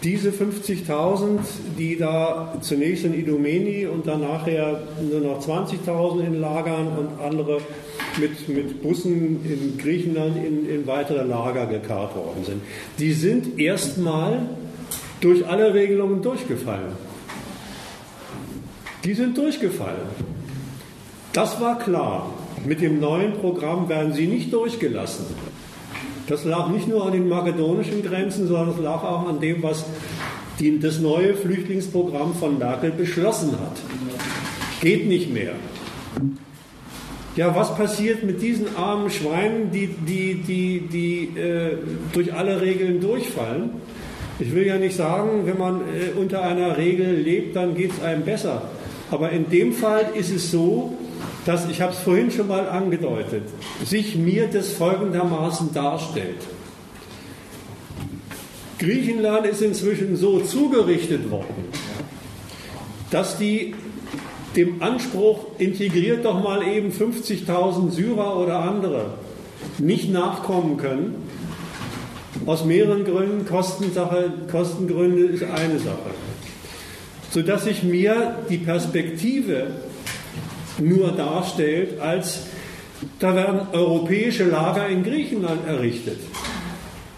A: diese 50.000, die da zunächst in Idomeni und dann nachher nur noch 20.000 in Lagern und andere mit, mit Bussen in Griechenland in, in weitere Lager gekarrt worden sind, die sind erstmal durch alle Regelungen durchgefallen. Die sind durchgefallen. Das war klar. Mit dem neuen Programm werden sie nicht durchgelassen. Das lag nicht nur an den makedonischen Grenzen, sondern es lag auch an dem, was die, das neue Flüchtlingsprogramm von Merkel beschlossen hat. Geht nicht mehr. Ja, was passiert mit diesen armen Schweinen, die, die, die, die äh, durch alle Regeln durchfallen? Ich will ja nicht sagen, wenn man äh, unter einer Regel lebt, dann geht es einem besser. Aber in dem Fall ist es so, dass, ich habe es vorhin schon mal angedeutet, sich mir das folgendermaßen darstellt. Griechenland ist inzwischen so zugerichtet worden, dass die dem Anspruch, integriert doch mal eben 50.000 Syrer oder andere, nicht nachkommen können. Aus mehreren Gründen, Kostensache, Kostengründe ist eine Sache. Sodass sich mir die Perspektive nur darstellt, als da werden europäische Lager in Griechenland errichtet.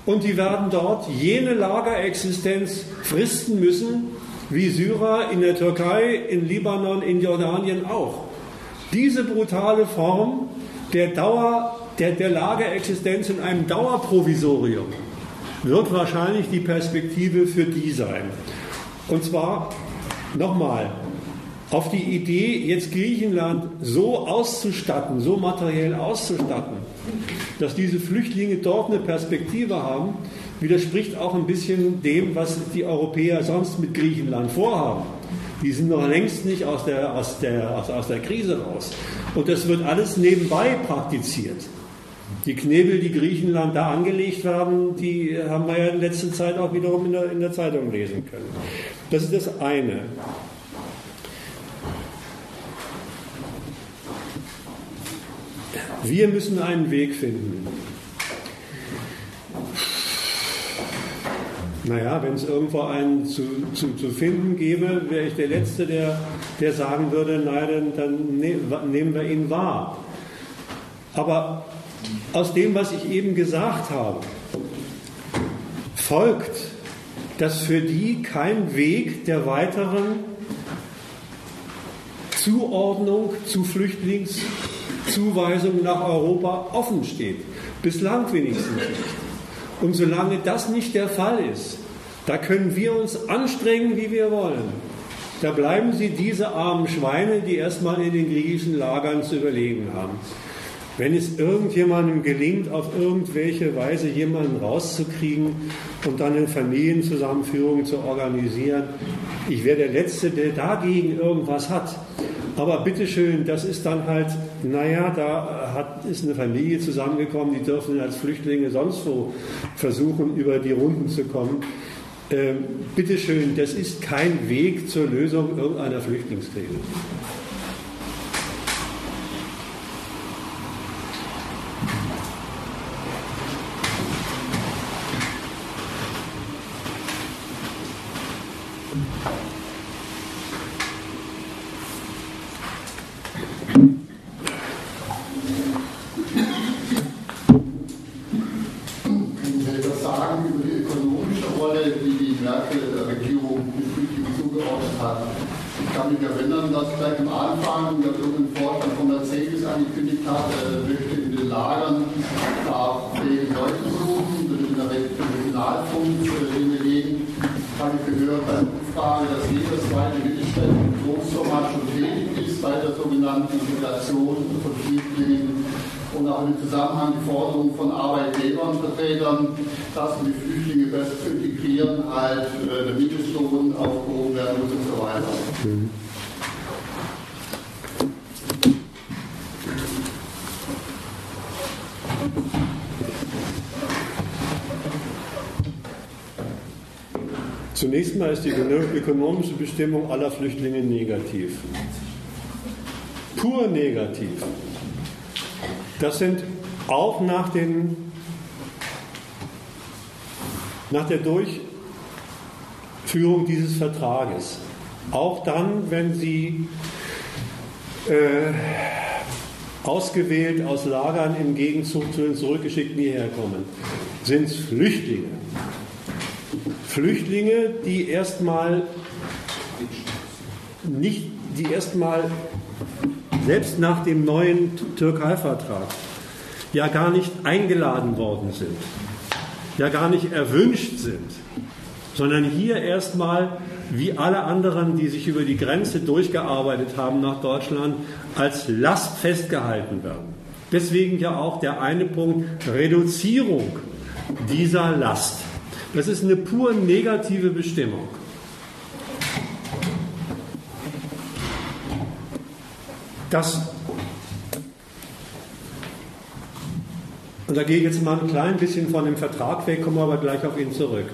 A: Und die werden dort jene Lagerexistenz fristen müssen, wie Syrer in der Türkei, in Libanon, in Jordanien auch. Diese brutale Form der, Dauer, der, der Lagerexistenz in einem Dauerprovisorium wird wahrscheinlich die Perspektive für die sein. Und zwar nochmal, auf die Idee, jetzt Griechenland so auszustatten, so materiell auszustatten, dass diese Flüchtlinge dort eine Perspektive haben, widerspricht auch ein bisschen dem, was die Europäer sonst mit Griechenland vorhaben. Die sind noch längst nicht aus der, aus der, aus, aus der Krise raus. Und das wird alles nebenbei praktiziert. Die Knebel, die Griechenland da angelegt haben, die haben wir ja in letzter Zeit auch wiederum in der, in der Zeitung lesen können. Das ist das eine. Wir müssen einen Weg finden. Naja, wenn es irgendwo einen zu, zu, zu finden gäbe, wäre ich der Letzte, der, der sagen würde, nein, dann, ne, nehmen wir ihn wahr. Aber aus dem, was ich eben gesagt habe, folgt, dass für die kein Weg der weiteren Zuordnung zu Flüchtlings Zuweisung nach Europa offen steht. Bislang wenigstens nicht. Und solange das nicht der Fall ist, da können wir uns anstrengen, wie wir wollen. Da bleiben sie diese armen Schweine, die erstmal in den griechischen Lagern zu überleben haben. Wenn es irgendjemandem gelingt, auf irgendwelche Weise jemanden rauszukriegen und dann eine Familienzusammenführung zu organisieren, ich wäre der Letzte, der dagegen irgendwas hat. Aber bitteschön, das ist dann halt, naja, da hat, ist eine Familie zusammengekommen, die dürfen als Flüchtlinge sonst wo versuchen, über die Runden zu kommen. Ähm, bitteschön, das ist kein Weg zur Lösung irgendeiner Flüchtlingskrise.
E: Regionalfunk, den wir legen, habe ich gehört, Frage, dass jeder zweite mittelständische Großformat schon tätig ist bei der sogenannten Integration von Flüchtlingen und auch im Zusammenhang die Forderung von Arbeitgebern, Vertretern, dass um die Flüchtlinge besser zu integrieren, halt äh, der Mindestlohn aufgehoben werden muss und so weiter. Mhm.
A: Zunächst mal ist die ökonomische Bestimmung aller Flüchtlinge negativ. Pur negativ. Das sind auch nach, den, nach der Durchführung dieses Vertrages, auch dann, wenn sie äh, ausgewählt aus Lagern im Gegenzug zu den Zurückgeschickten hierher kommen, sind es Flüchtlinge. Flüchtlinge, die erstmal nicht, die erstmal selbst nach dem neuen Türkei-Vertrag ja gar nicht eingeladen worden sind, ja gar nicht erwünscht sind, sondern hier erstmal wie alle anderen, die sich über die Grenze durchgearbeitet haben nach Deutschland, als Last festgehalten werden. Deswegen ja auch der eine Punkt Reduzierung dieser Last. Das ist eine pur negative Bestimmung. Das und da gehe ich jetzt mal ein klein bisschen von dem Vertrag weg, komme aber gleich auf ihn zurück.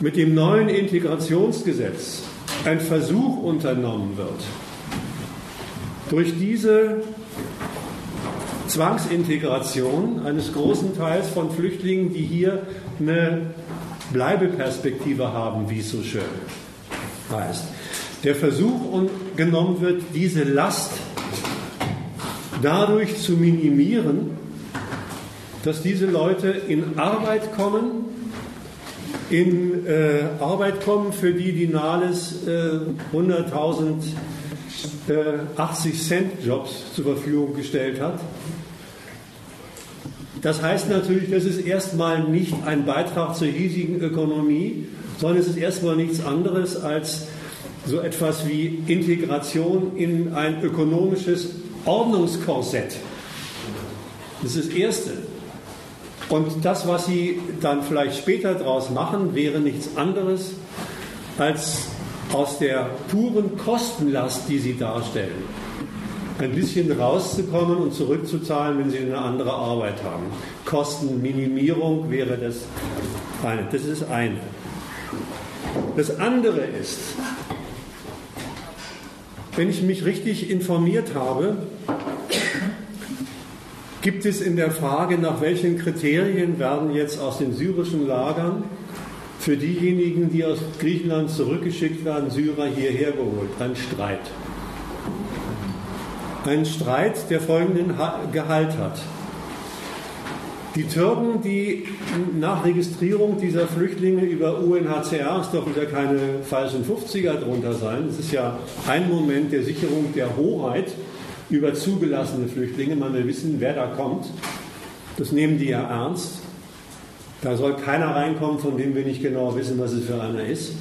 A: Mit dem neuen Integrationsgesetz ein Versuch unternommen wird, durch diese Zwangsintegration eines großen Teils von Flüchtlingen, die hier eine Bleibeperspektive haben, wie es so schön heißt. Der Versuch genommen wird, diese Last dadurch zu minimieren, dass diese Leute in Arbeit kommen, in äh, Arbeit kommen, für die die Nahles äh, 100.000 äh, 80 Cent Jobs zur Verfügung gestellt hat das heißt natürlich, das ist erstmal nicht ein Beitrag zur hiesigen Ökonomie, sondern es ist erstmal nichts anderes als so etwas wie Integration in ein ökonomisches Ordnungskorsett. Das ist das Erste. Und das, was Sie dann vielleicht später daraus machen, wäre nichts anderes als aus der puren Kostenlast, die Sie darstellen, ein bisschen rauszukommen und zurückzuzahlen, wenn sie eine andere Arbeit haben. Kostenminimierung wäre das eine. Das ist eine. Das andere ist, wenn ich mich richtig informiert habe, gibt es in der Frage, nach welchen Kriterien werden jetzt aus den syrischen Lagern für diejenigen, die aus Griechenland zurückgeschickt werden, Syrer hierher geholt, ein Streit. Ein Streit, der folgenden Gehalt hat. Die Türken, die nach Registrierung dieser Flüchtlinge über UNHCR, es dürfen ja keine falschen 50er drunter sein, es ist ja ein Moment der Sicherung der Hoheit über zugelassene Flüchtlinge, man will wissen, wer da kommt, das nehmen die ja ernst. Da soll keiner reinkommen, von dem wir nicht genau wissen, was es für einer ist.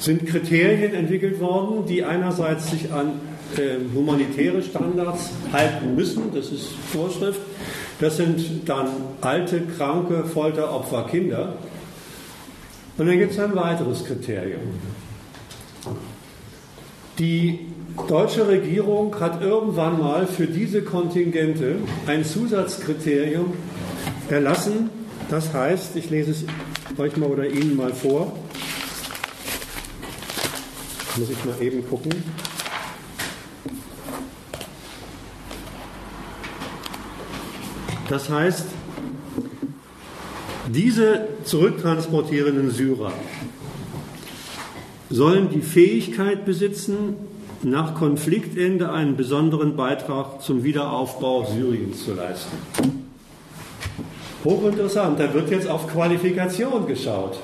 A: Sind Kriterien entwickelt worden, die einerseits sich an äh, humanitäre Standards halten müssen, das ist Vorschrift. Das sind dann alte, kranke, Folteropfer, Kinder. Und dann gibt es ein weiteres Kriterium. Die deutsche Regierung hat irgendwann mal für diese Kontingente ein Zusatzkriterium erlassen. Das heißt, ich lese es euch mal oder Ihnen mal vor. Muss ich mal eben gucken. Das heißt, diese zurücktransportierenden Syrer sollen die Fähigkeit besitzen, nach Konfliktende einen besonderen Beitrag zum Wiederaufbau Syriens zu leisten. Hochinteressant, da wird jetzt auf Qualifikation geschaut.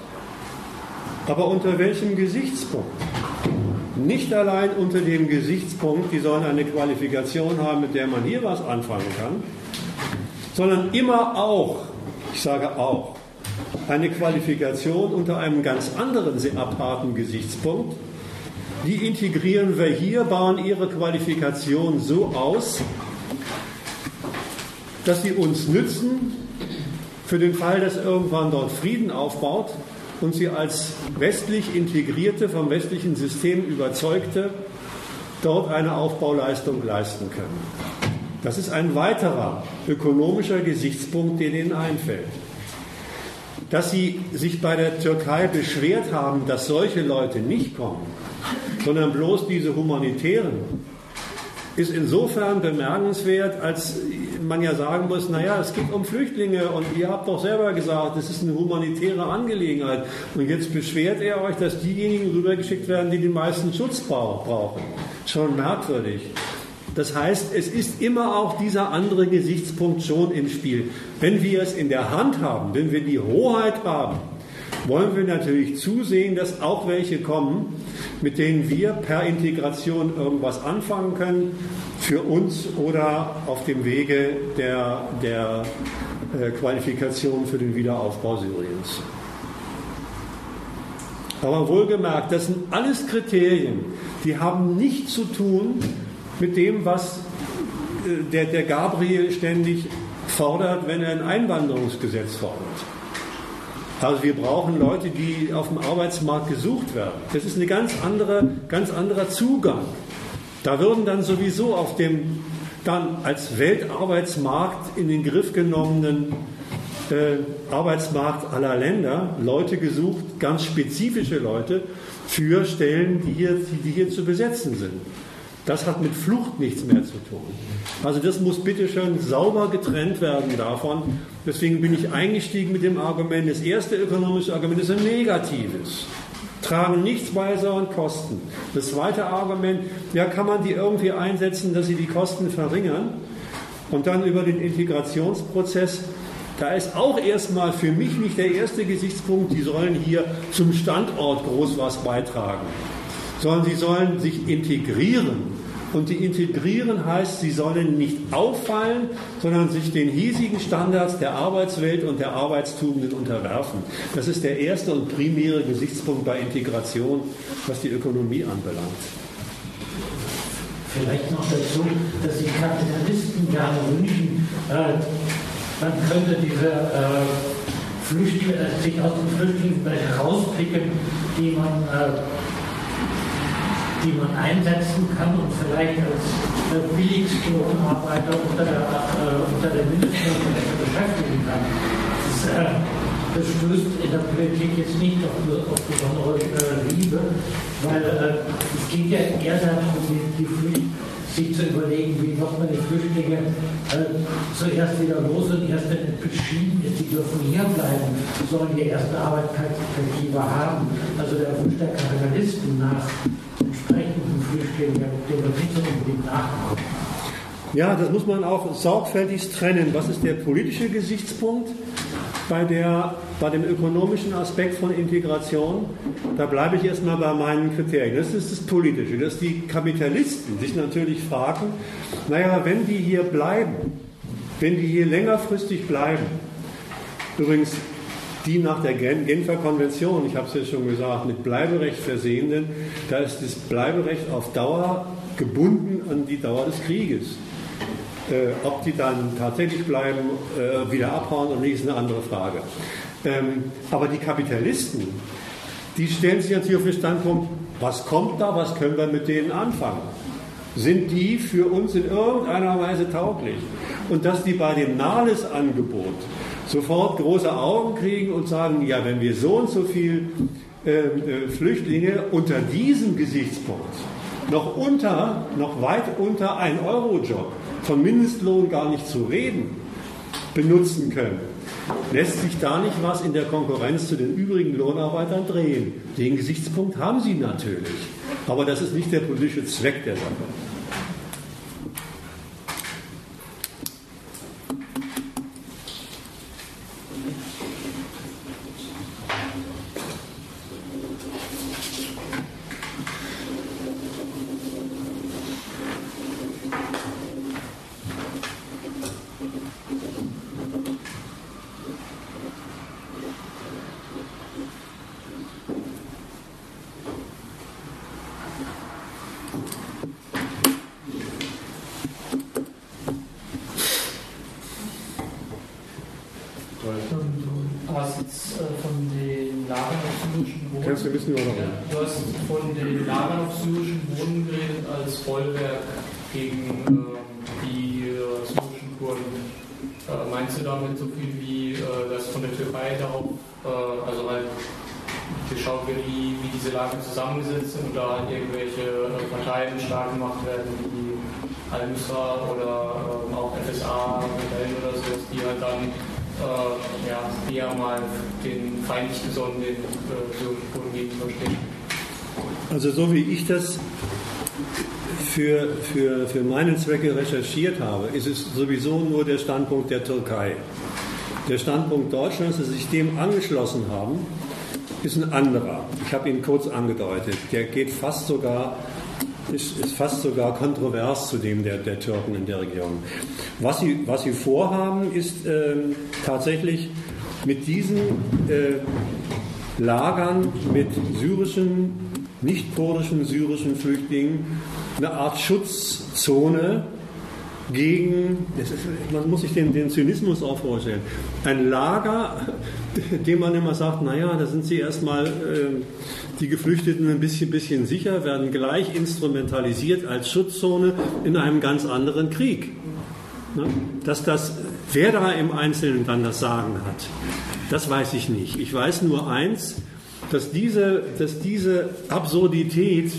A: Aber unter welchem Gesichtspunkt? Nicht allein unter dem Gesichtspunkt, die sollen eine Qualifikation haben, mit der man hier was anfangen kann, sondern immer auch, ich sage auch, eine Qualifikation unter einem ganz anderen sehr aparten Gesichtspunkt. Die integrieren wir hier, bauen ihre Qualifikation so aus, dass sie uns nützen für den Fall, dass irgendwann dort Frieden aufbaut und sie als westlich integrierte, vom westlichen System überzeugte, dort eine Aufbauleistung leisten können. Das ist ein weiterer ökonomischer Gesichtspunkt, der ihnen einfällt. Dass sie sich bei der Türkei beschwert haben, dass solche Leute nicht kommen, sondern bloß diese humanitären, ist insofern bemerkenswert, als man ja sagen muss, naja, es geht um Flüchtlinge und ihr habt doch selber gesagt, es ist eine humanitäre Angelegenheit. Und jetzt beschwert er euch, dass diejenigen rübergeschickt werden, die den meisten Schutz brauchen. Schon merkwürdig. Das heißt, es ist immer auch dieser andere Gesichtspunkt schon im Spiel. Wenn wir es in der Hand haben, wenn wir die Hoheit haben, wollen wir natürlich zusehen, dass auch welche kommen, mit denen wir per Integration irgendwas anfangen können, für uns oder auf dem Wege der, der äh, Qualifikation für den Wiederaufbau Syriens. Aber wohlgemerkt, das sind alles Kriterien, die haben nichts zu tun mit dem, was äh, der, der Gabriel ständig fordert, wenn er ein Einwanderungsgesetz fordert. Also wir brauchen Leute, die auf dem Arbeitsmarkt gesucht werden. Das ist ein ganz, andere, ganz anderer Zugang. Da würden dann sowieso auf dem dann als Weltarbeitsmarkt in den Griff genommenen äh, Arbeitsmarkt aller Länder Leute gesucht, ganz spezifische Leute für Stellen, die hier, die hier zu besetzen sind. Das hat mit Flucht nichts mehr zu tun. Also das muss bitte schön sauber getrennt werden davon. Deswegen bin ich eingestiegen mit dem Argument, das erste ökonomische Argument ist ein negatives. Tragen nichts bei, sondern Kosten. Das zweite Argument, ja, kann man die irgendwie einsetzen, dass sie die Kosten verringern? Und dann über den Integrationsprozess, da ist auch erstmal für mich nicht der erste Gesichtspunkt, die sollen hier zum Standort groß was beitragen sondern sie sollen sich integrieren. Und die integrieren heißt, sie sollen nicht auffallen, sondern sich den hiesigen Standards der Arbeitswelt und der Arbeitstugenden unterwerfen. Das ist der erste und primäre Gesichtspunkt bei Integration, was die Ökonomie anbelangt.
F: Vielleicht noch dazu, dass die Kapitalisten gerne wünschen, äh, man könnte diese äh, Flüchtlinge, äh, sich aus den Flüchtlingen herauspicken, die man äh, die man einsetzen kann und vielleicht als äh, Billiglohnarbeiter unter der, äh, der Mindestlohn beschäftigen kann. Das, äh, das, stößt in der Politik jetzt nicht auf, auf besondere äh, Liebe, weil äh, es geht ja eher darum, die, die Pflicht, sich zu überlegen, wie wird man die Flüchtlinge äh, zuerst wieder los und erst wenn es beschieden ist, die dürfen hier bleiben, sollen die erste Arbeitsperspektive haben. Also der Wunsch der Kapitalisten nach
A: Ja, das muss man auch sorgfältig trennen. Was ist der politische Gesichtspunkt bei, der, bei dem ökonomischen Aspekt von Integration? Da bleibe ich erstmal bei meinen Kriterien. Das ist das Politische, dass die Kapitalisten sich natürlich fragen, naja, wenn die hier bleiben, wenn die hier längerfristig bleiben, übrigens die nach der Genfer Konvention, ich habe es ja schon gesagt, mit Bleiberecht versehenen, da ist das Bleiberecht auf Dauer gebunden an die Dauer des Krieges. Äh, ob die dann tatsächlich bleiben, äh, wieder abhauen oder nicht, ist eine andere Frage. Ähm, aber die Kapitalisten, die stellen sich natürlich auf den Standpunkt, was kommt da, was können wir mit denen anfangen? Sind die für uns in irgendeiner Weise tauglich? Und dass die bei dem Nahles-Angebot sofort große Augen kriegen und sagen, ja, wenn wir so und so viel äh, äh, Flüchtlinge unter diesem Gesichtspunkt noch unter, noch weit unter ein Euro-Job von Mindestlohn gar nicht zu reden, benutzen können, lässt sich da nicht was in der Konkurrenz zu den übrigen Lohnarbeitern drehen. Den Gesichtspunkt haben sie natürlich, aber das ist nicht der politische Zweck der Sache.
G: Also
A: so wie ich das für, für, für meinen Zwecke recherchiert habe, ist es sowieso nur der Standpunkt der Türkei. Der Standpunkt Deutschlands, dass sie sich dem angeschlossen haben, ist ein anderer. Ich habe ihn kurz angedeutet. Der geht fast sogar ist, ist fast sogar kontrovers zu dem der, der Türken in der Region. Was sie, was sie vorhaben, ist äh, tatsächlich mit diesen äh, Lagern mit syrischen, nicht kurdischen syrischen Flüchtlingen eine Art Schutzzone gegen, man muss sich den, den Zynismus auch vorstellen, ein Lager, dem man immer sagt, naja, da sind sie erstmal, äh, die Geflüchteten ein bisschen, bisschen sicher, werden gleich instrumentalisiert als Schutzzone in einem ganz anderen Krieg. Ne? Dass das, wer da im Einzelnen dann das Sagen hat, das weiß ich nicht. Ich weiß nur eins, dass diese, dass diese Absurdität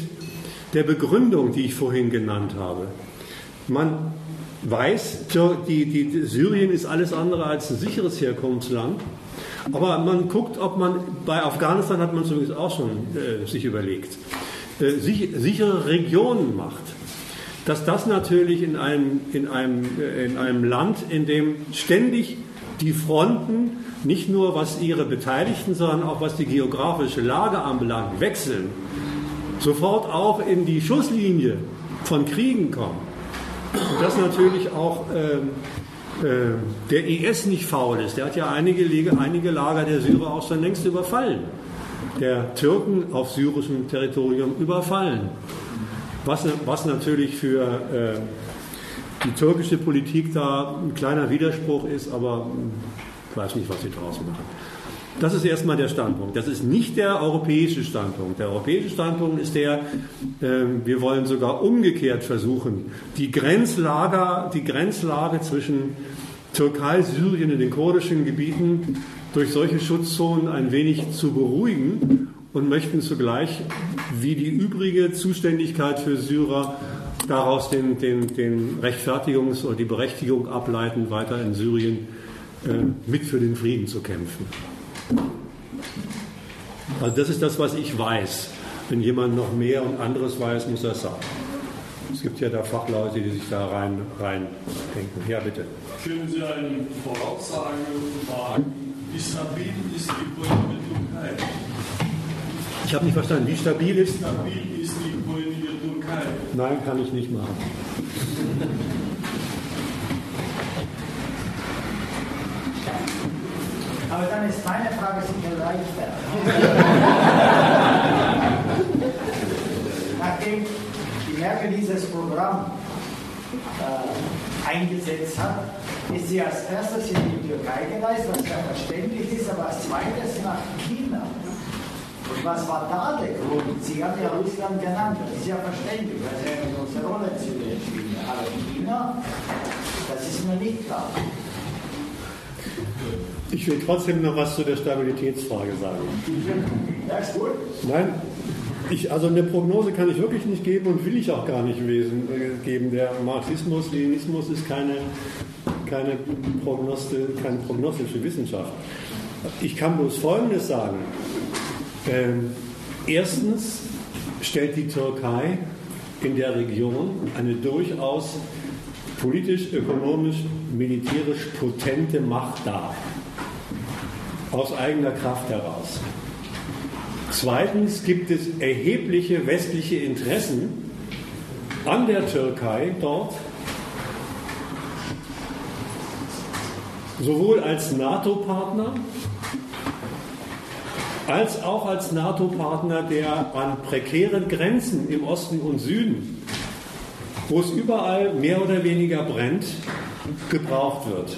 A: der Begründung, die ich vorhin genannt habe, man weiß, die, die, Syrien ist alles andere als ein sicheres Herkunftsland. Aber man guckt, ob man, bei Afghanistan hat man es übrigens auch schon äh, sich überlegt, äh, sich, sichere Regionen macht. Dass das natürlich in einem, in, einem, äh, in einem Land, in dem ständig die Fronten, nicht nur was ihre Beteiligten, sondern auch was die geografische Lage anbelangt, wechseln, sofort auch in die Schusslinie von Kriegen kommen und dass natürlich auch ähm, äh, der IS nicht faul ist. Der hat ja einige, einige Lager der Syrer auch schon längst überfallen. Der Türken auf syrischem Territorium überfallen. Was, was natürlich für äh, die türkische Politik da ein kleiner Widerspruch ist, aber weiß nicht, was sie daraus machen. Das ist erstmal der Standpunkt. Das ist nicht der europäische Standpunkt. Der europäische Standpunkt ist der, äh, wir wollen sogar umgekehrt versuchen, die Grenzlager, die Grenzlage zwischen Türkei, Syrien und den kurdischen Gebieten durch solche Schutzzonen ein wenig zu beruhigen und möchten zugleich, wie die übrige Zuständigkeit für Syrer, daraus den, den, den Rechtfertigungs- oder die Berechtigung ableiten, weiter in Syrien mit für den Frieden zu kämpfen. Also das ist das, was ich weiß. Wenn jemand noch mehr und anderes weiß, muss er sagen. Es gibt ja da Fachleute, die sich da rein, rein denken. Ja, bitte.
D: Können Sie eine Voraussage wagen, wie stabil ist die politische Türkei?
A: Ich habe nicht verstanden, wie stabil ist?
D: Wie stabil ist die politische Türkei?
A: Nein, kann ich nicht machen.
C: Aber dann ist meine Frage sicher leichter. Nachdem die Merkel dieses Programm äh, eingesetzt hat, ist sie als erstes in die Türkei gereist, was ja verständlich ist, aber als zweites nach China. Und was war da der Grund? Sie haben ja Russland genannt, das ist ja verständlich, weil sie eine große Rolle zu spielen. Aber China, das ist mir nicht klar.
A: Ich will trotzdem noch was zu der Stabilitätsfrage sagen.
C: Ja, ist gut.
A: Nein, ich, also eine Prognose kann ich wirklich nicht geben und will ich auch gar nicht wesen, äh, geben. Der Marxismus, Leninismus ist keine, keine, Prognosti, keine prognostische Wissenschaft. Ich kann bloß Folgendes sagen. Ähm, erstens stellt die Türkei in der Region eine durchaus politisch, ökonomisch, militärisch potente Macht dar aus eigener Kraft heraus. Zweitens gibt es erhebliche westliche Interessen an der Türkei dort, sowohl als NATO-Partner als auch als NATO-Partner, der an prekären Grenzen im Osten und Süden, wo es überall mehr oder weniger brennt, gebraucht wird.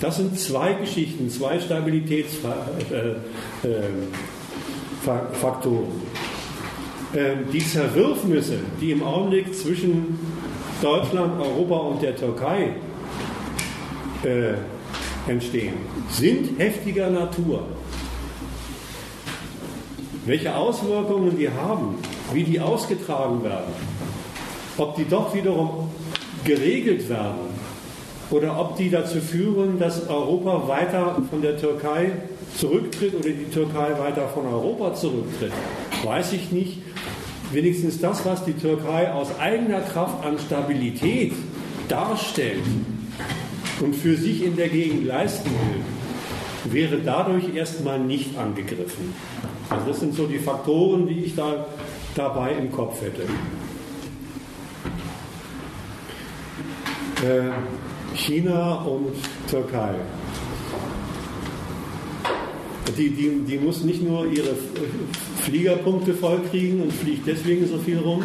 A: Das sind zwei Geschichten, zwei Stabilitätsfaktoren. Ähm, die Zerwürfnisse, die im Augenblick zwischen Deutschland, Europa und der Türkei äh, entstehen, sind heftiger Natur. Welche Auswirkungen die haben, wie die ausgetragen werden, ob die doch wiederum geregelt werden oder ob die dazu führen, dass Europa weiter von der Türkei zurücktritt oder die Türkei weiter von Europa zurücktritt, weiß ich nicht. Wenigstens das, was die Türkei aus eigener Kraft an Stabilität darstellt und für sich in der Gegend leisten will, wäre dadurch erstmal nicht angegriffen. Also das sind so die Faktoren, die ich da dabei im Kopf hätte. China und Türkei. Die, die, die muss nicht nur ihre Fliegerpunkte vollkriegen und fliegt deswegen so viel rum,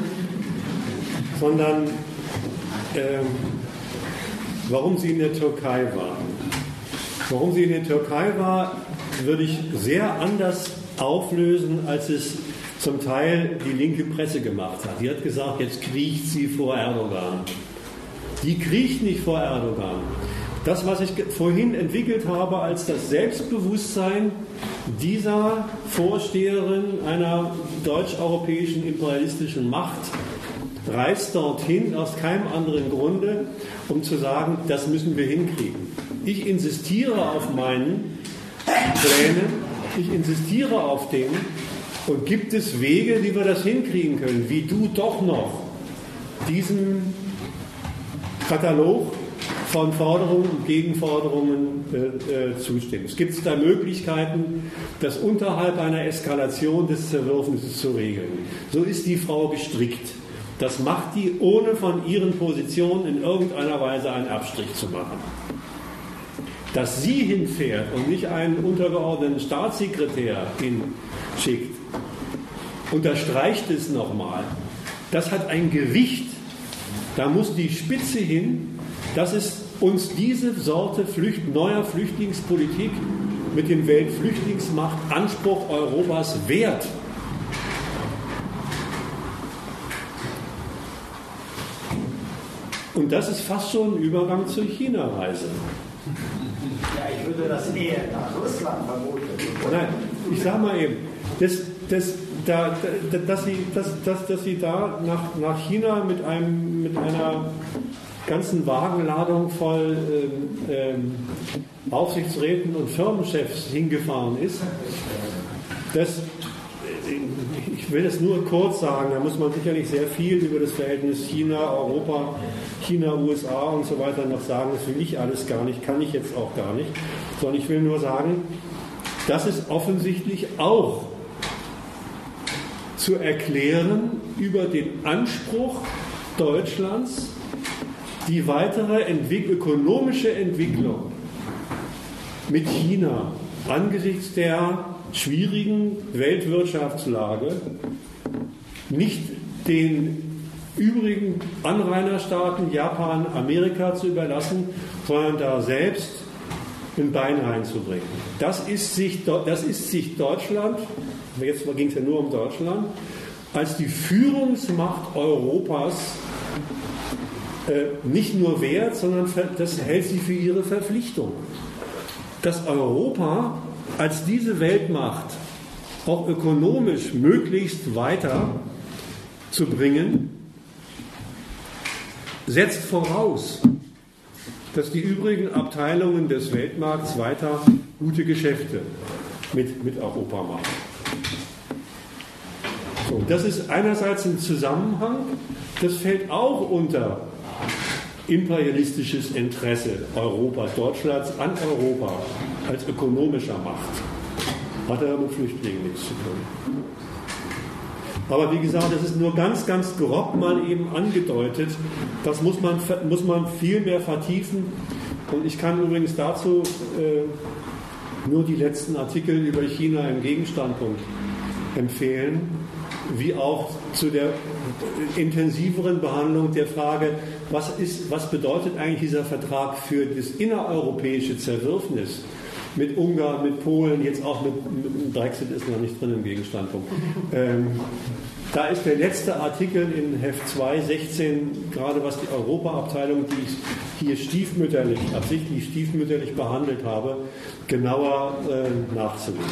A: sondern äh, warum sie in der Türkei war. Warum sie in der Türkei war, würde ich sehr anders auflösen, als es zum Teil die linke Presse gemacht hat. Die hat gesagt, jetzt kriecht sie vor Erdogan. Die kriecht nicht vor Erdogan. Das, was ich vorhin entwickelt habe als das Selbstbewusstsein dieser Vorsteherin einer deutsch-europäischen imperialistischen Macht, reist dorthin aus keinem anderen Grunde, um zu sagen, das müssen wir hinkriegen. Ich insistiere auf meinen Plänen, ich insistiere auf denen und gibt es Wege, wie wir das hinkriegen können, wie du doch noch diesen Katalog von Forderungen und Gegenforderungen äh, äh, zustimmen. Es gibt da Möglichkeiten, das unterhalb einer Eskalation des Zerwürfnisses zu regeln. So ist die Frau gestrickt. Das macht die, ohne von ihren Positionen in irgendeiner Weise einen Abstrich zu machen. Dass sie hinfährt und nicht einen untergeordneten Staatssekretär hinschickt, unterstreicht es nochmal. Das hat ein Gewicht, da muss die Spitze hin, dass es uns diese Sorte Flücht, neuer Flüchtlingspolitik mit dem Weltflüchtlingsmacht Anspruch Europas wert. Und das ist fast schon ein Übergang zur China-Reise.
C: Ja, ich würde das eher nach Russland vermuten.
A: Nein, ich sage mal eben, das, das, da, da, dass, sie, dass, dass, dass sie da nach, nach China mit, einem, mit einer ganzen Wagenladung voll ähm, ähm, Aufsichtsräten und Firmenchefs hingefahren ist, das, ich will das nur kurz sagen, da muss man sicherlich sehr viel über das Verhältnis China, Europa, China, USA und so weiter noch sagen. Das will ich alles gar nicht, kann ich jetzt auch gar nicht, sondern ich will nur sagen, das ist offensichtlich auch zu erklären über den Anspruch Deutschlands, die weitere Entwick ökonomische Entwicklung mit China angesichts der schwierigen Weltwirtschaftslage nicht den übrigen Anrainerstaaten, Japan, Amerika zu überlassen, sondern da selbst ein Bein reinzubringen. Das ist sich, das ist sich Deutschland jetzt ging es ja nur um Deutschland, als die Führungsmacht Europas äh, nicht nur wert, sondern das hält sie für ihre Verpflichtung. Dass Europa als diese Weltmacht auch ökonomisch möglichst weiter zu bringen, setzt voraus, dass die übrigen Abteilungen des Weltmarkts weiter gute Geschäfte mit, mit Europa machen. So, das ist einerseits ein Zusammenhang, das fällt auch unter imperialistisches Interesse Europas, Deutschlands an Europa als ökonomischer Macht. Hat er mit Flüchtlingen nichts zu tun. Aber wie gesagt, das ist nur ganz, ganz grob mal eben angedeutet. Das muss man, muss man viel mehr vertiefen. Und ich kann übrigens dazu äh, nur die letzten Artikel über China im Gegenstandpunkt empfehlen wie auch zu der intensiveren Behandlung der Frage, was, ist, was bedeutet eigentlich dieser Vertrag für das innereuropäische Zerwürfnis mit Ungarn, mit Polen, jetzt auch mit, mit Brexit ist noch nicht drin im Gegenstandpunkt. Ähm, da ist der letzte Artikel in Heft 2, 16, gerade was die Europaabteilung, die ich hier stiefmütterlich, absichtlich stiefmütterlich behandelt habe, genauer äh, nachzulesen.